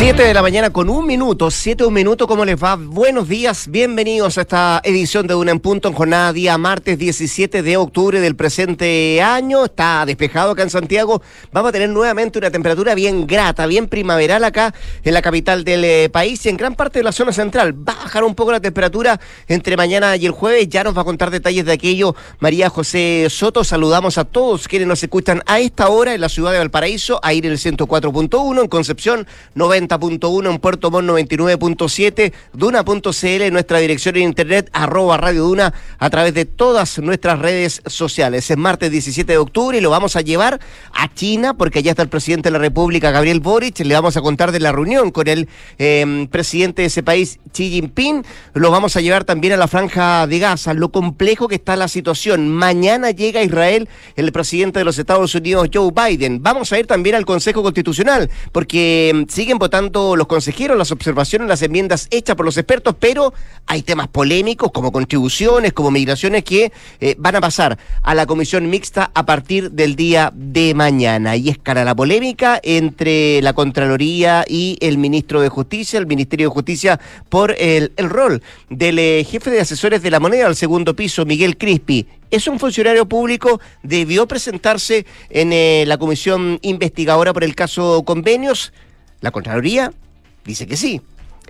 7 de la mañana con un minuto, 7 un minuto, ¿cómo les va? Buenos días, bienvenidos a esta edición de Una en Punto en jornada día martes 17 de octubre del presente año. Está despejado acá en Santiago. Vamos a tener nuevamente una temperatura bien grata, bien primaveral acá en la capital del eh, país y en gran parte de la zona central. Va a bajar un poco la temperatura entre mañana y el jueves. Ya nos va a contar detalles de aquello María José Soto. Saludamos a todos quienes nos escuchan a esta hora en la ciudad de Valparaíso, a ir el 104.1, en Concepción 90 en Puerto Montt 99.7, Duna.cl, nuestra dirección en internet, arroba Radio Duna, a través de todas nuestras redes sociales. Es martes 17 de octubre y lo vamos a llevar a China porque allá está el presidente de la República, Gabriel Boric. Le vamos a contar de la reunión con el em, presidente de ese país, Xi Jinping. Lo vamos a llevar también a la franja de Gaza, lo complejo que está la situación. Mañana llega a Israel el presidente de los Estados Unidos, Joe Biden. Vamos a ir también al Consejo Constitucional porque em, siguen votando los consejeros, las observaciones, las enmiendas hechas por los expertos, pero hay temas polémicos como contribuciones, como migraciones que eh, van a pasar a la comisión mixta a partir del día de mañana. Y es cara la polémica entre la Contraloría y el ministro de Justicia, el Ministerio de Justicia, por el, rol del eh, jefe de asesores de la moneda al segundo piso, Miguel Crispi es un funcionario público, debió presentarse en eh, la comisión investigadora por el caso convenios. La Contraloría dice que sí.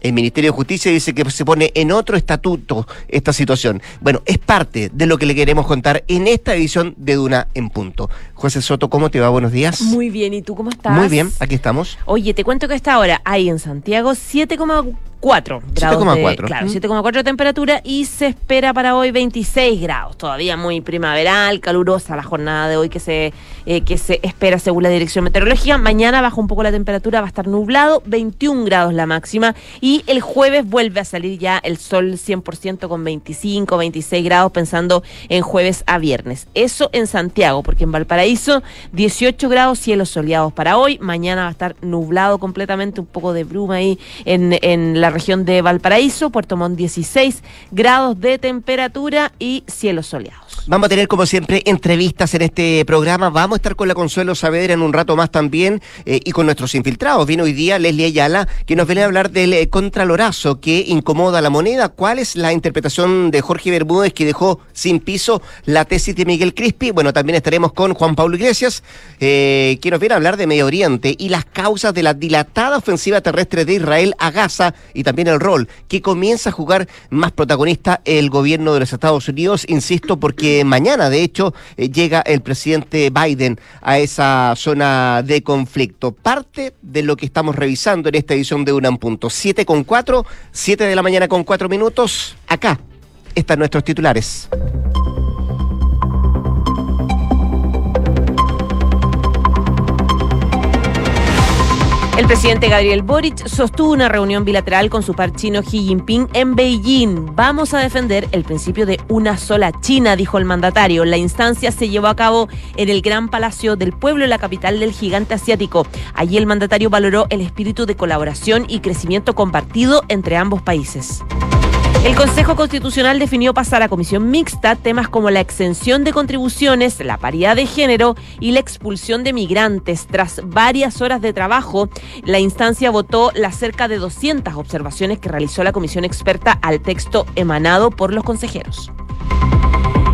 El Ministerio de Justicia dice que se pone en otro estatuto esta situación. Bueno, es parte de lo que le queremos contar en esta edición de Duna en Punto. José Soto, ¿cómo te va? Buenos días. Muy bien, ¿y tú cómo estás? Muy bien, aquí estamos. Oye, te cuento que esta hora hay en Santiago 7,4 4 grados. 7,4. Claro, 7,4 de temperatura y se espera para hoy 26 grados. Todavía muy primaveral, calurosa la jornada de hoy que se, eh, que se espera según la Dirección Meteorológica. Mañana baja un poco la temperatura, va a estar nublado, 21 grados la máxima. Y el jueves vuelve a salir ya el sol 100% con 25, 26 grados, pensando en jueves a viernes. Eso en Santiago, porque en Valparaíso 18 grados, cielos soleados para hoy. Mañana va a estar nublado completamente, un poco de bruma ahí en, en la región de Valparaíso, Puerto Montt 16 grados de temperatura y cielos soleados. Vamos a tener, como siempre, entrevistas en este programa. Vamos a estar con la Consuelo Saavedra en un rato más también eh, y con nuestros infiltrados. Viene hoy día Leslie Ayala, que nos viene a hablar del eh, contralorazo que incomoda la moneda. ¿Cuál es la interpretación de Jorge Bermúdez, que dejó sin piso la tesis de Miguel Crispi? Bueno, también estaremos con Juan Pablo Iglesias, eh, que nos viene a hablar de Medio Oriente y las causas de la dilatada ofensiva terrestre de Israel a Gaza y también el rol que comienza a jugar más protagonista el gobierno de los Estados Unidos, insisto, porque mañana, de hecho, eh, llega el presidente Biden a esa zona de conflicto. Parte de lo que estamos revisando en esta edición de UNAM Punto. 7 con 4, 7 de la mañana con 4 minutos. Acá están nuestros titulares. El presidente Gabriel Boric sostuvo una reunión bilateral con su par chino Xi Jinping en Beijing. Vamos a defender el principio de una sola China, dijo el mandatario. La instancia se llevó a cabo en el Gran Palacio del Pueblo, la capital del gigante asiático. Allí el mandatario valoró el espíritu de colaboración y crecimiento compartido entre ambos países. El Consejo Constitucional definió pasar a comisión mixta temas como la exención de contribuciones, la paridad de género y la expulsión de migrantes. Tras varias horas de trabajo, la instancia votó las cerca de 200 observaciones que realizó la comisión experta al texto emanado por los consejeros.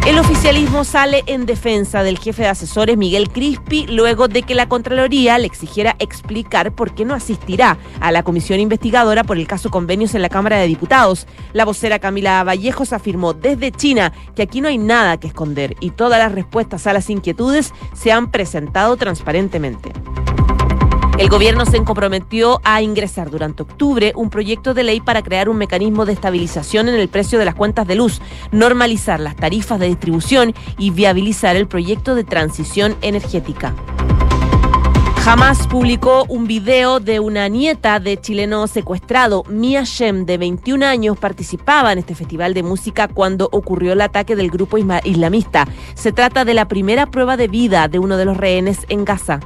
El oficialismo sale en defensa del jefe de asesores Miguel Crispi luego de que la Contraloría le exigiera explicar por qué no asistirá a la comisión investigadora por el caso convenios en la Cámara de Diputados. La vocera Camila Vallejos afirmó desde China que aquí no hay nada que esconder y todas las respuestas a las inquietudes se han presentado transparentemente. El gobierno se comprometió a ingresar durante octubre un proyecto de ley para crear un mecanismo de estabilización en el precio de las cuentas de luz, normalizar las tarifas de distribución y viabilizar el proyecto de transición energética. Hamas publicó un video de una nieta de chileno secuestrado. Mia Shem, de 21 años, participaba en este festival de música cuando ocurrió el ataque del grupo islamista. Se trata de la primera prueba de vida de uno de los rehenes en Gaza.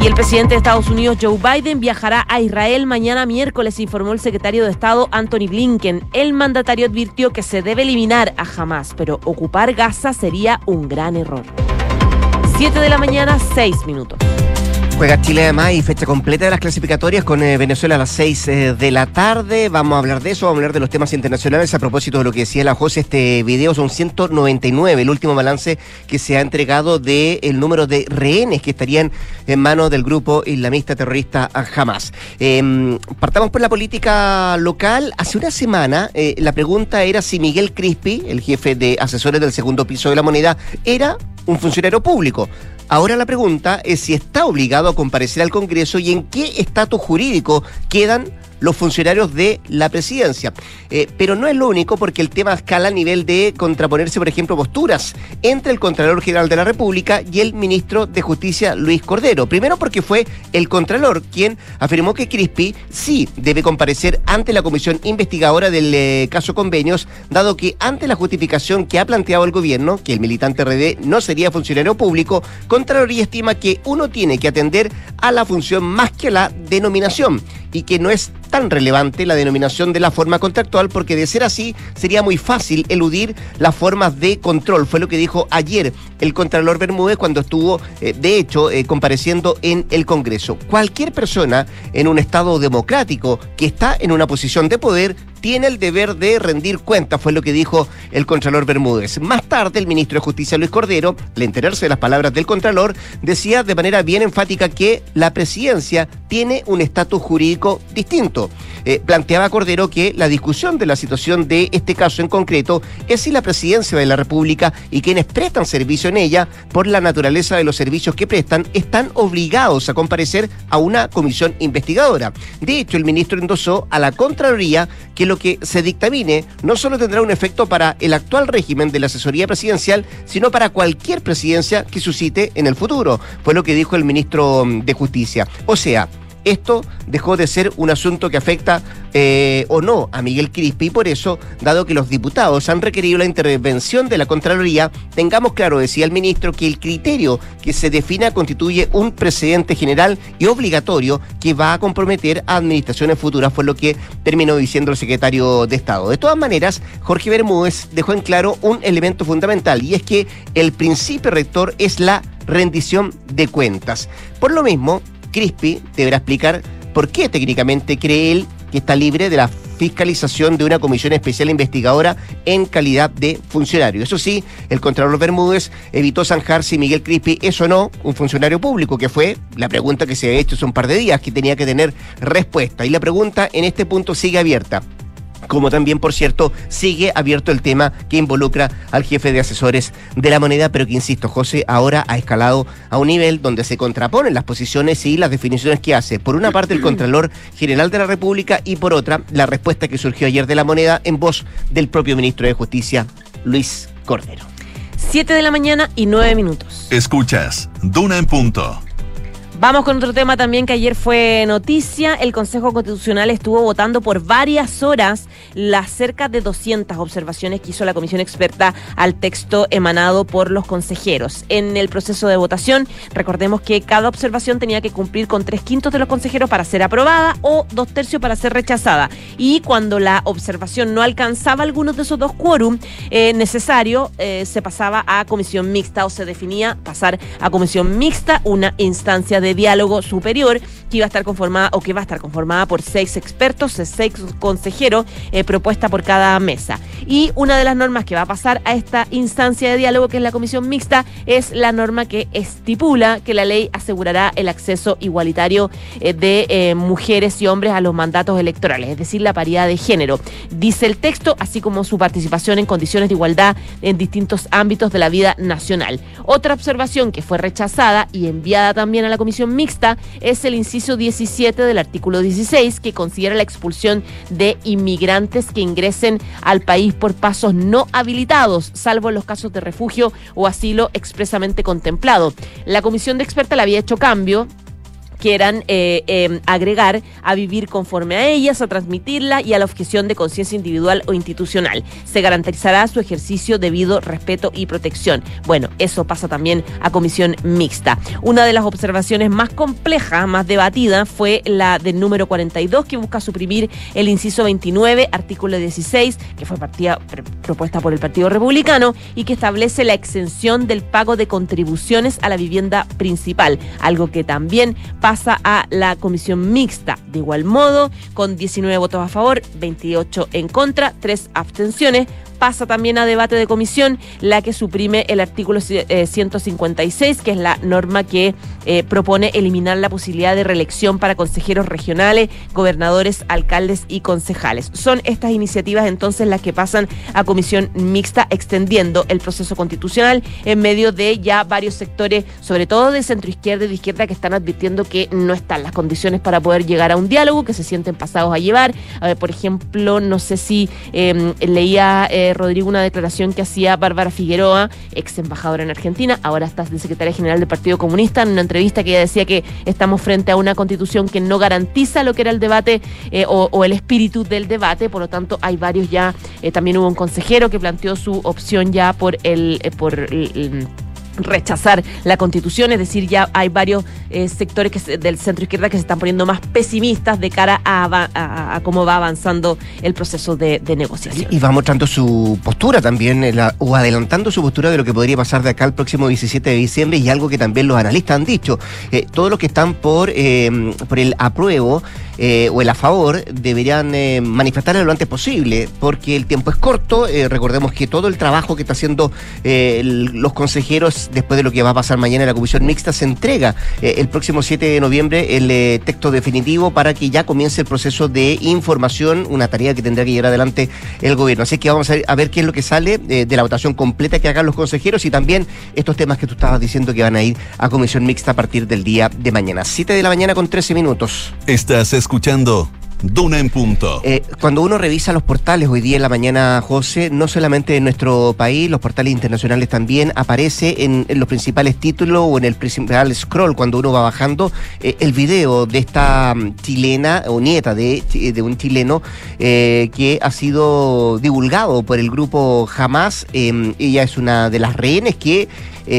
Y el presidente de Estados Unidos, Joe Biden, viajará a Israel mañana miércoles, informó el secretario de Estado, Anthony Blinken. El mandatario advirtió que se debe eliminar a Hamas, pero ocupar Gaza sería un gran error. Siete de la mañana, seis minutos. Juega Chile además y fecha completa de las clasificatorias con eh, Venezuela a las 6 eh, de la tarde. Vamos a hablar de eso, vamos a hablar de los temas internacionales. A propósito de lo que decía la José, este video son 199, el último balance que se ha entregado del el número de rehenes que estarían en manos del grupo islamista terrorista Hamas. Em, partamos por la política local. Hace una semana eh, la pregunta era si Miguel Crispi, el jefe de asesores del segundo piso de la moneda, era un funcionario público. Ahora la pregunta es si está obligado a comparecer al Congreso y en qué estatus jurídico quedan los funcionarios de la presidencia. Eh, pero no es lo único porque el tema escala a nivel de contraponerse, por ejemplo, posturas entre el Contralor General de la República y el Ministro de Justicia, Luis Cordero. Primero porque fue el Contralor quien afirmó que Crispi sí debe comparecer ante la comisión investigadora del eh, caso convenios, dado que ante la justificación que ha planteado el gobierno, que el militante RD no sería funcionario público, Contraloría estima que uno tiene que atender a la función más que a la denominación y que no es tan relevante la denominación de la forma contractual porque de ser así sería muy fácil eludir las formas de control. Fue lo que dijo ayer el Contralor Bermúdez cuando estuvo, eh, de hecho, eh, compareciendo en el Congreso. Cualquier persona en un Estado democrático que está en una posición de poder tiene el deber de rendir cuentas, fue lo que dijo el Contralor Bermúdez. Más tarde, el ministro de Justicia, Luis Cordero, al enterarse de las palabras del Contralor, decía de manera bien enfática que la presidencia tiene un estatus jurídico distinto. Eh, planteaba Cordero que la discusión de la situación de este caso en concreto es si la presidencia de la República y quienes prestan servicio en ella, por la naturaleza de los servicios que prestan, están obligados a comparecer a una comisión investigadora. De hecho, el ministro endosó a la Contraloría que lo que se dictamine no solo tendrá un efecto para el actual régimen de la asesoría presidencial, sino para cualquier presidencia que suscite en el futuro. Fue lo que dijo el ministro de Justicia. O sea, esto dejó de ser un asunto que afecta eh, o no a Miguel Crispi y por eso, dado que los diputados han requerido la intervención de la Contraloría, tengamos claro, decía el ministro, que el criterio que se defina constituye un precedente general y obligatorio que va a comprometer a administraciones futuras, fue lo que terminó diciendo el secretario de Estado. De todas maneras, Jorge Bermúdez dejó en claro un elemento fundamental y es que el principio rector es la rendición de cuentas. Por lo mismo, Crispi deberá explicar por qué técnicamente cree él que está libre de la fiscalización de una comisión especial investigadora en calidad de funcionario. Eso sí, el Contralor Bermúdez evitó zanjar si Miguel Crispi es o no un funcionario público, que fue la pregunta que se ha hecho hace un par de días, que tenía que tener respuesta. Y la pregunta en este punto sigue abierta como también, por cierto, sigue abierto el tema que involucra al jefe de asesores de la moneda, pero que, insisto, José, ahora ha escalado a un nivel donde se contraponen las posiciones y las definiciones que hace, por una parte, el Contralor General de la República y por otra, la respuesta que surgió ayer de la moneda en voz del propio ministro de Justicia, Luis Cordero. Siete de la mañana y nueve minutos. Escuchas, Duna en punto. Vamos con otro tema también que ayer fue noticia. El Consejo Constitucional estuvo votando por varias horas las cerca de 200 observaciones que hizo la comisión experta al texto emanado por los consejeros. En el proceso de votación, recordemos que cada observación tenía que cumplir con tres quintos de los consejeros para ser aprobada o dos tercios para ser rechazada. Y cuando la observación no alcanzaba algunos de esos dos quórum eh, necesarios, eh, se pasaba a comisión mixta o se definía pasar a comisión mixta, una instancia de de diálogo superior que iba a estar conformada o que va a estar conformada por seis expertos, seis consejeros, eh, propuesta por cada mesa. Y una de las normas que va a pasar a esta instancia de diálogo, que es la comisión mixta, es la norma que estipula que la ley asegurará el acceso igualitario eh, de eh, mujeres y hombres a los mandatos electorales, es decir, la paridad de género. Dice el texto, así como su participación en condiciones de igualdad en distintos ámbitos de la vida nacional. Otra observación que fue rechazada y enviada también a la comisión mixta es el inciso 17 del artículo 16 que considera la expulsión de inmigrantes que ingresen al país por pasos no habilitados, salvo en los casos de refugio o asilo expresamente contemplado. La comisión de experta le había hecho cambio quieran eh, eh, agregar a vivir conforme a ellas, a transmitirla y a la objeción de conciencia individual o institucional. Se garantizará su ejercicio debido respeto y protección. Bueno, eso pasa también a comisión mixta. Una de las observaciones más complejas, más debatidas, fue la del número 42 que busca suprimir el inciso 29, artículo 16, que fue partida, propuesta por el Partido Republicano y que establece la exención del pago de contribuciones a la vivienda principal, algo que también pasa a la comisión mixta. De igual modo, con 19 votos a favor, 28 en contra, 3 abstenciones, pasa también a debate de comisión la que suprime el artículo 156, eh, que es la norma que eh, propone eliminar la posibilidad de reelección para consejeros regionales, gobernadores, alcaldes y concejales. Son estas iniciativas entonces las que pasan a comisión mixta extendiendo el proceso constitucional en medio de ya varios sectores, sobre todo de centro izquierda y de izquierda, que están advirtiendo que no están las condiciones para poder llegar a un diálogo, que se sienten pasados a llevar. por ejemplo, no sé si em, leía... Eh, Rodrigo una declaración que hacía Bárbara Figueroa, ex embajadora en Argentina, ahora está de secretaria general del Partido Comunista, en una entrevista que ella decía que estamos frente a una constitución que no garantiza lo que era el debate eh, o, el espíritu del debate, por lo tanto hay varios ya, eh, también hubo un consejero que planteó su opción ya por el... por el rechazar la constitución, es decir, ya hay varios eh, sectores que, del centro izquierda que se están poniendo más pesimistas de cara a, cómo va avanzando el proceso de, negociación. Y va mostrando su postura también, eh, o adelantando su postura de lo que podría pasar de acá el próximo 17 de diciembre y algo que también los analistas han dicho. Eh, todos los que están por, por el apruebo o el a favor deberían manifestarlo lo antes posible, porque el tiempo es corto. recordemos que todo el trabajo que está haciendo los consejeros después de lo que va a pasar mañana en la comisión mixta, se entrega eh, el próximo 7 de noviembre el eh, texto definitivo para que ya comience el proceso de información, una tarea que tendrá que llevar adelante el gobierno. Así que vamos a ver, qué es lo que sale eh, de la votación completa que hagan los consejeros y también estos temas que tú estabas diciendo que van a ir a comisión mixta a partir del día de mañana. 7 de la mañana con 13 minutos. Estás escuchando Duna en punto. Eh, cuando uno revisa los portales hoy día en la mañana, José, no solamente en nuestro país, los portales internacionales también, aparece en, los principales títulos o en el principal scroll cuando uno va bajando eh, el video de esta mm, chilena o nieta de, de un chileno eh, que ha sido divulgado por el grupo Hamas. Em, ella es una de las rehenes que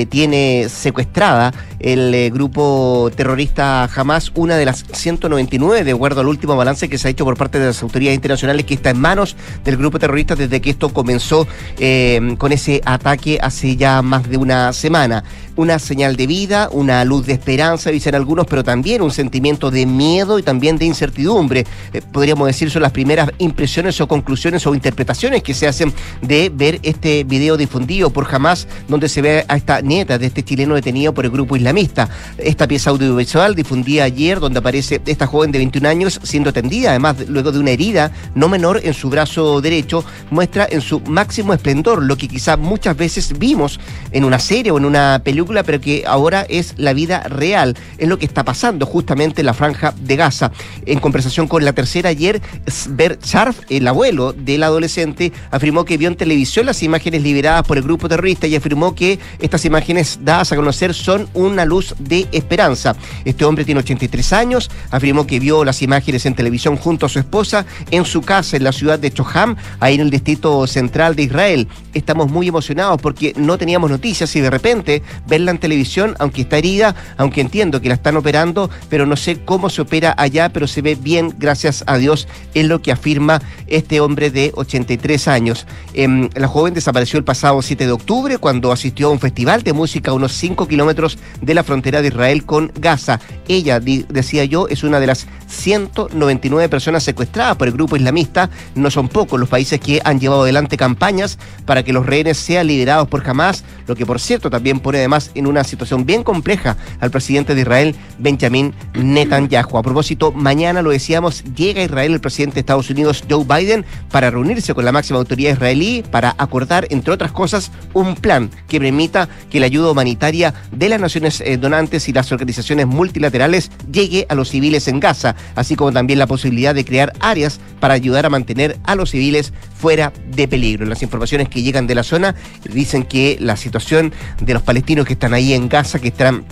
tiene secuestrada el eh, grupo terrorista Hamas, una de las 199, de acuerdo al último balance que se ha hecho por parte de las autoridades internacionales, que está en manos del grupo terrorista desde que esto comenzó eh, con ese ataque hace ya más de una semana una señal de vida, una luz de esperanza, dicen algunos, pero también un sentimiento de miedo y también de incertidumbre. Eh, podríamos decir, son las primeras impresiones o conclusiones o interpretaciones que se hacen de ver este video difundido por Hamas, donde se ve a esta nieta de este chileno detenido por el grupo islamista. Esta pieza audiovisual difundida ayer, donde aparece esta joven de 21 años siendo atendida, además luego de una herida no menor en su brazo derecho, muestra en su máximo esplendor lo que quizá muchas veces vimos en una serie o en una película pero que ahora es la vida real. Es lo que está pasando justamente en la franja de Gaza. En conversación con la tercera ayer, Sber Scharf, el abuelo del adolescente, afirmó que vio en televisión las imágenes liberadas por el grupo terrorista y afirmó que estas imágenes dadas a conocer son una luz de esperanza. Este hombre tiene 83 años, afirmó que vio las imágenes en televisión junto a su esposa en su casa en la ciudad de Choham, ahí en el distrito central de Israel. Estamos muy emocionados porque no teníamos noticias y de repente en televisión, aunque está herida, aunque entiendo que la están operando, pero no sé cómo se opera allá, pero se ve bien, gracias a Dios, es lo que afirma este hombre de 83 años. Em, la joven desapareció el pasado 7 de octubre cuando asistió a un festival de música a unos 5 kilómetros de la frontera de Israel con Gaza. Ella, decía yo, es una de las 199 personas secuestradas por el grupo islamista. No son pocos los países que han llevado adelante campañas para que los rehenes sean liberados por Hamas, lo que por cierto también pone además en una situación bien compleja al presidente de Israel, Benjamin Netanyahu. A propósito, mañana lo decíamos, llega a Israel el presidente de Estados Unidos, Joe Biden, para reunirse con la máxima autoridad israelí para acordar, entre otras cosas, un plan que permita que la ayuda humanitaria de las naciones eh, donantes y las organizaciones multilaterales llegue a los civiles en Gaza, así como también la posibilidad de crear áreas para ayudar a mantener a los civiles fuera de peligro. Las informaciones que llegan de la zona dicen que la situación de los palestinos que están ahí en Gaza, que están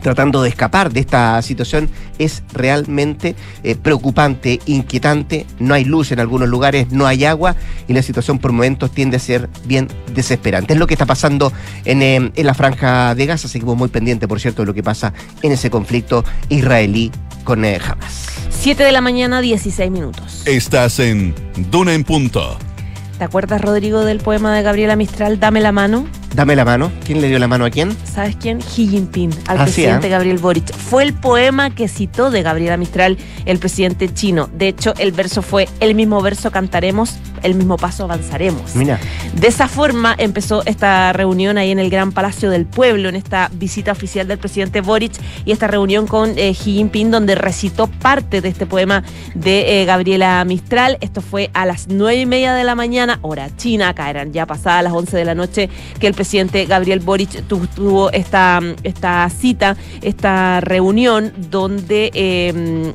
tratando de escapar de esta situación es realmente eh, preocupante, inquietante. No hay luz en algunos lugares, no hay agua y la situación por momentos tiende a ser bien desesperante. Es lo que está pasando en, eh, en la franja de Gaza. Seguimos muy pendientes, por cierto, de lo que pasa en ese conflicto israelí con eh, Hamas. 7 de la mañana, 16 minutos. Estás en Duna en Punto. ¿Te acuerdas, Rodrigo, del poema de Gabriela Mistral, Dame la mano? Dame la mano. ¿Quién le dio la mano a quién? ¿Sabes quién? Xi Jinping, al Ah, sí, presidente ¿eh? Gabriel Boric. Fue el poema que citó de Gabriela Mistral el presidente chino. De hecho, el verso fue, el mismo verso cantaremos, el mismo paso avanzaremos. Mira. De esa forma empezó esta reunión ahí en el Gran Palacio del Pueblo, en esta visita oficial del presidente Boric y esta reunión con eh, Xi Jinping, donde recitó parte de este poema de eh, Gabriela Mistral. Esto fue a las nueve y media de la mañana, hora china, acá eran ya pasadas las 11 de la noche, que el presidente Gabriel Boric tu- tuvo esta, esta cita, esta reunión, donde... eh,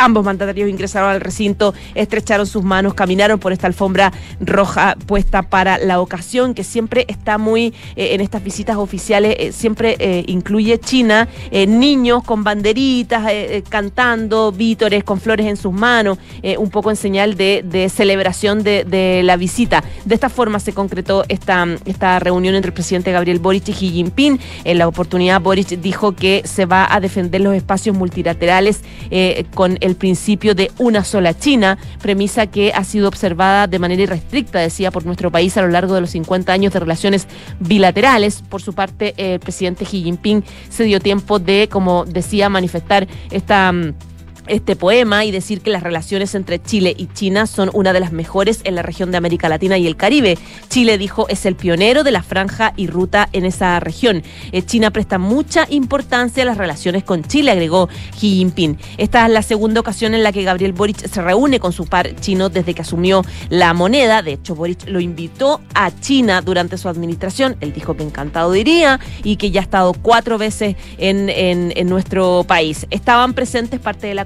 Ambos mandatarios ingresaron al recinto, estrecharon sus manos, caminaron por esta alfombra roja puesta para la ocasión, que siempre está muy eh, en estas visitas oficiales, eh, siempre eh, incluye China, niños con banderitas, cantando, vítores con flores en sus manos, un poco en señal de, celebración de, la visita. De esta forma se concretó esta, esta reunión entre el presidente Gabriel Boric y Xi Jinping. En la oportunidad, Boric dijo que se va a defender los espacios multilaterales con el principio de una sola China, premisa que ha sido observada de manera irrestricta, decía, por nuestro país a lo largo de los 50 años de relaciones bilaterales. Por su parte, el presidente Xi Jinping se dio tiempo de, como decía, manifestar esta... este poema y decir que las relaciones entre Chile y China son una de las mejores en la región de América Latina y el Caribe. Chile, dijo, es el pionero de la franja y ruta en esa región. Eh, China presta mucha importancia a las relaciones con Chile, agregó Xi Jinping. Esta es la segunda ocasión en la que Gabriel Boric se reúne con su par chino desde que asumió la moneda. De hecho, Boric lo invitó a China durante su administración. Él dijo que encantado iría y que ya ha estado cuatro veces en, en- en nuestro país. Estaban presentes parte de la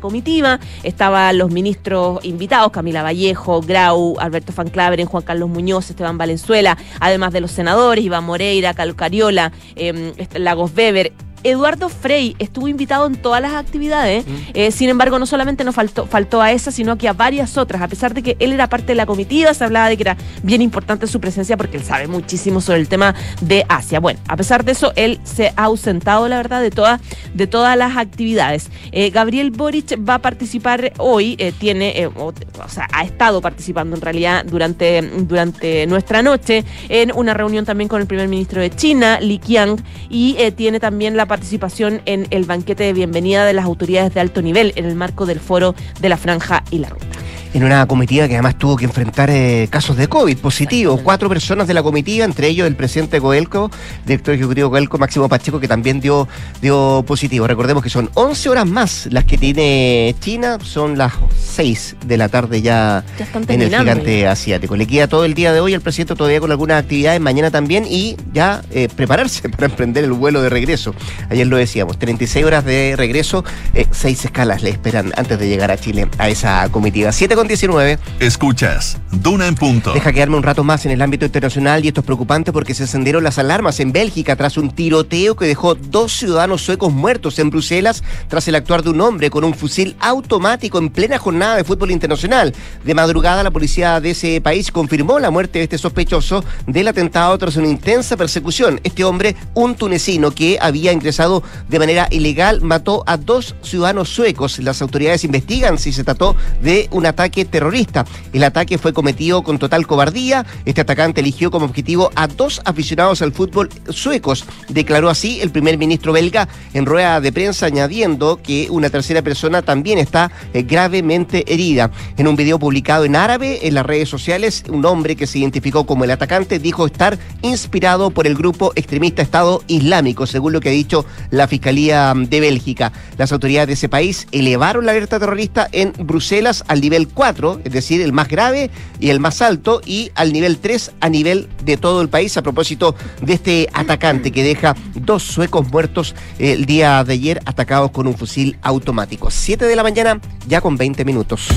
estaban los ministros invitados, Camila Vallejo, Grau, Alberto Van Claveren, Juan Carlos Muñoz, Esteban Valenzuela, además de los senadores, Iván Moreira, Carlos Cariola, eh, este, Lagos Weber. Eduardo Frey estuvo invitado en todas las actividades, eh, sin embargo no solamente nos faltó, faltó a esa, sino que a varias otras, a pesar de que él era parte de la comitiva, se hablaba de que era bien importante su presencia porque él sabe muchísimo sobre el tema de Asia. Bueno, a pesar de eso, él se ha ausentado, la verdad, de, todas de todas las actividades. Eh, Gabriel Boric va a participar hoy, eh, tiene, o, o sea, ha estado participando en realidad durante, durante nuestra noche en una reunión también con el primer ministro de China, Li Qiang, y tiene también la participación en el banquete de bienvenida de las autoridades de alto nivel en el marco del foro de la franja y la ruta. En una comitiva que además tuvo que enfrentar eh, casos de COVID positivos. Cuatro personas de la comitiva, entre ellos el presidente de Coelco, director ejecutivo Coelco, Máximo Pacheco, que también dio, dio positivo. Recordemos que son 11 horas más las que tiene China, son las 6 de la tarde ya, Ya en el gigante asiático. Le queda todo el día de hoy al presidente todavía con algunas actividades, mañana también, y ya eh, prepararse para emprender el vuelo de regreso. Ayer lo decíamos, 36 horas de regreso, eh, seis escalas le esperan antes de llegar a Chile a esa comitiva. 7 con 19. Escuchas Duna en punto. Deja quedarme un rato más en el ámbito internacional y esto es preocupante porque se encendieron las alarmas en Bélgica tras un tiroteo que dejó dos ciudadanos suecos muertos en Bruselas tras el actuar de un hombre con un fusil automático en plena jornada de fútbol internacional. De madrugada la policía de ese país confirmó la muerte de este sospechoso del atentado tras una intensa persecución. Este hombre, un tunecino que había ingresado de manera ilegal, mató a dos ciudadanos suecos. Las autoridades investigan si se trató de un ataque terrorista. El ataque fue cometido con total cobardía. Este atacante eligió como objetivo a dos aficionados al fútbol suecos. Declaró así el primer ministro belga en rueda de prensa, añadiendo que una tercera persona también está eh, gravemente herida. En un video publicado en árabe en las redes sociales, un hombre que se identificó como el atacante dijo estar inspirado por el grupo extremista Estado Islámico, según lo que ha dicho la Fiscalía de Bélgica. Las autoridades de ese país elevaron la alerta terrorista en Bruselas al nivel 4, es decir, el más grave y el más alto, y al nivel 3 a nivel de todo el país, a propósito de este atacante que deja dos suecos muertos el día de ayer atacados con un fusil automático. 7 de la mañana, ya con 20 minutos.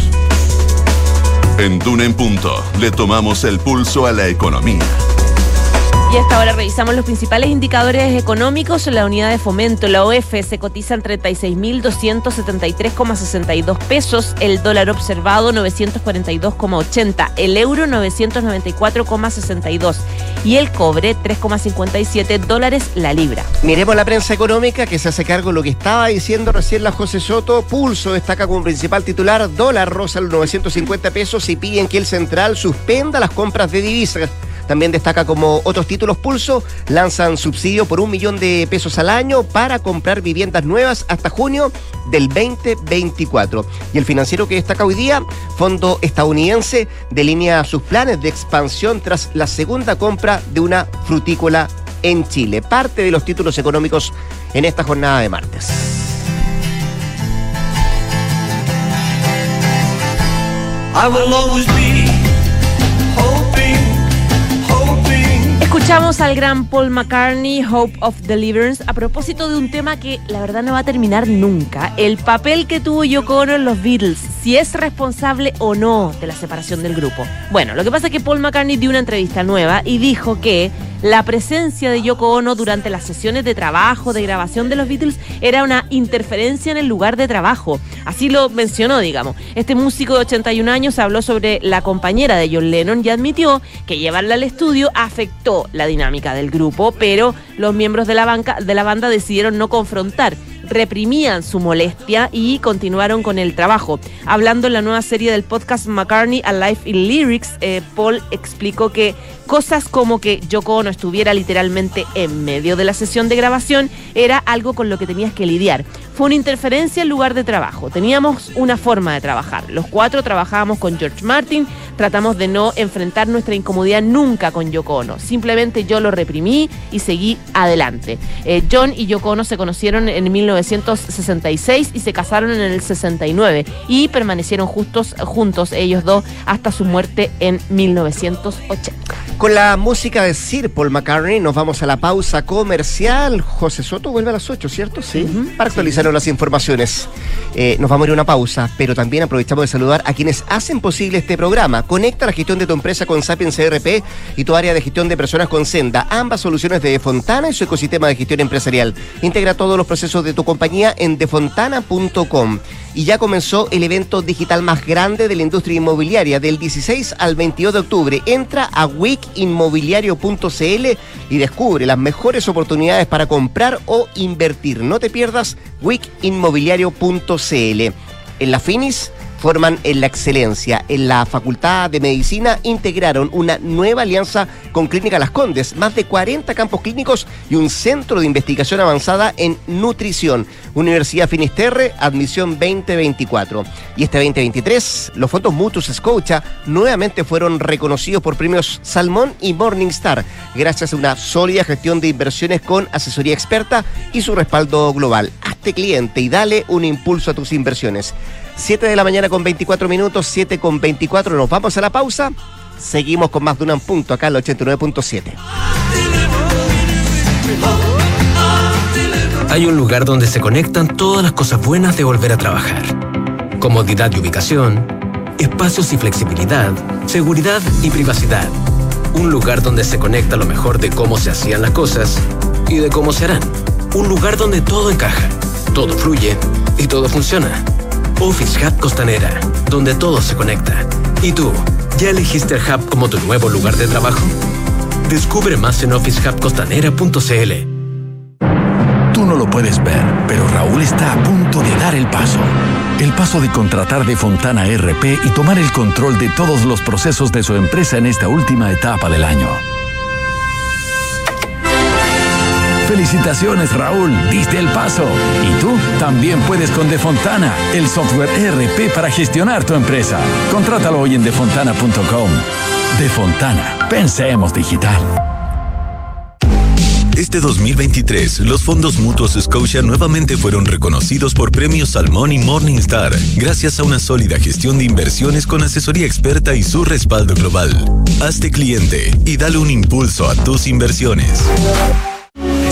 En Duna en punto le tomamos el pulso a la economía. Y hasta ahora revisamos los principales indicadores económicos. La unidad de fomento, la OF, se cotiza en 36.273,62 pesos. El dólar observado 942,80. El euro 994,62. Y el cobre 3,57 dólares la libra. Miremos la prensa económica que se hace cargo de lo que estaba diciendo recién la José Soto. Pulso destaca como principal titular dólar rosa los 950 pesos y piden que el central suspenda las compras de divisas. También destaca como otros títulos Pulso, lanzan subsidio por un millón de pesos al año para comprar viviendas nuevas hasta junio del 2024. Y el financiero que destaca hoy día, Fondo Estadounidense, delinea sus planes de expansión tras la segunda compra de una frutícola en Chile. Parte de los títulos económicos en esta jornada de martes. Escuchamos al gran Paul McCartney, Hope of Deliverance, a propósito de un tema que la verdad no va a terminar nunca. El papel que tuvo Yoko Ono en los Beatles, si es responsable o no de la separación del grupo. Bueno, lo que pasa es que Paul McCartney dio una entrevista nueva y dijo que la presencia de Yoko Ono durante las sesiones de trabajo, de grabación de los Beatles, era una interferencia en el lugar de trabajo. Así lo mencionó, digamos. Este músico de 81 años habló sobre la compañera de John Lennon y admitió que llevarla al estudio afectó la dinámica del grupo, pero los miembros de la, banca, de la banda decidieron no confrontar reprimían su molestia y continuaron con el trabajo. Hablando en la nueva serie del podcast McCartney Alive in Lyrics, eh, Paul explicó que cosas como que Yoko no estuviera literalmente en medio de la sesión de grabación era algo con lo que tenías que lidiar. Fue una interferencia en lugar de trabajo. Teníamos una forma de trabajar. Los cuatro trabajábamos con George Martin, tratamos de no enfrentar nuestra incomodidad nunca con Yoko Ono. Simplemente yo lo reprimí y seguí adelante. Eh, John y Yoko Ono se conocieron en 1966 y se casaron en el 69 y permanecieron justos, juntos ellos dos hasta su muerte en 1980. Con la música de Sir Paul McCartney nos vamos a la pausa comercial. José Soto vuelve a las 8, ¿cierto? Sí. Para actualizar las informaciones. Eh, nos vamos a ir a una pausa, pero también aprovechamos de saludar a quienes hacen posible este programa. Conecta la gestión de tu empresa con Sapiens CRP y tu área de gestión de personas con Senda. Ambas soluciones de Defontana y su ecosistema de gestión empresarial. Integra todos los procesos de tu compañía en defontana.com y ya comenzó el evento digital más grande de la industria inmobiliaria del 16 al 22 de octubre. Entra a wikinmobiliario.cl y descubre las mejores oportunidades para comprar o invertir. No te pierdas wikinmobiliario.cl. En la Finis forman en la excelencia. En la Facultad de Medicina integraron una nueva alianza con Clínica Las Condes, más de 40 campos clínicos y un centro de investigación avanzada en nutrición. Universidad Finisterre, admisión 2024. Y este 2023, los fondos mutuos Scotia nuevamente fueron reconocidos por premios Salmón y Morningstar, gracias a una sólida gestión de inversiones con asesoría experta y su respaldo global. Hazte cliente y dale un impulso a tus inversiones. 7 de la mañana con 24 minutos, 7 con 24. Nos vamos a la pausa. Seguimos con más de un punto acá en el 89.7. Hay un lugar donde se conectan todas las cosas buenas de volver a trabajar. Comodidad y ubicación, espacios y flexibilidad, seguridad y privacidad. Un lugar donde se conecta lo mejor de cómo se hacían las cosas y de cómo se harán. Un lugar donde todo encaja, todo fluye y todo funciona. Office Hub Costanera, donde todo se conecta. ¿Y tú, ya elegiste el Hub como tu nuevo lugar de trabajo? Descubre más en officehubcostanera.cl. Tú no lo puedes ver, pero Raúl está a punto de dar el paso. El paso de contratar de Fontana RP y tomar el control de todos los procesos de su empresa en esta última etapa del año. Felicitaciones Raúl, diste el paso. Y tú también puedes con Defontana, el software ERP para gestionar tu empresa. Contrátalo hoy en defontana.com. Defontana, pensemos digital. Este 2023, los fondos mutuos Scotia nuevamente fueron reconocidos por premios Salmón y Morningstar, gracias a una sólida gestión de inversiones con asesoría experta y su respaldo global. Hazte cliente y dale un impulso a tus inversiones.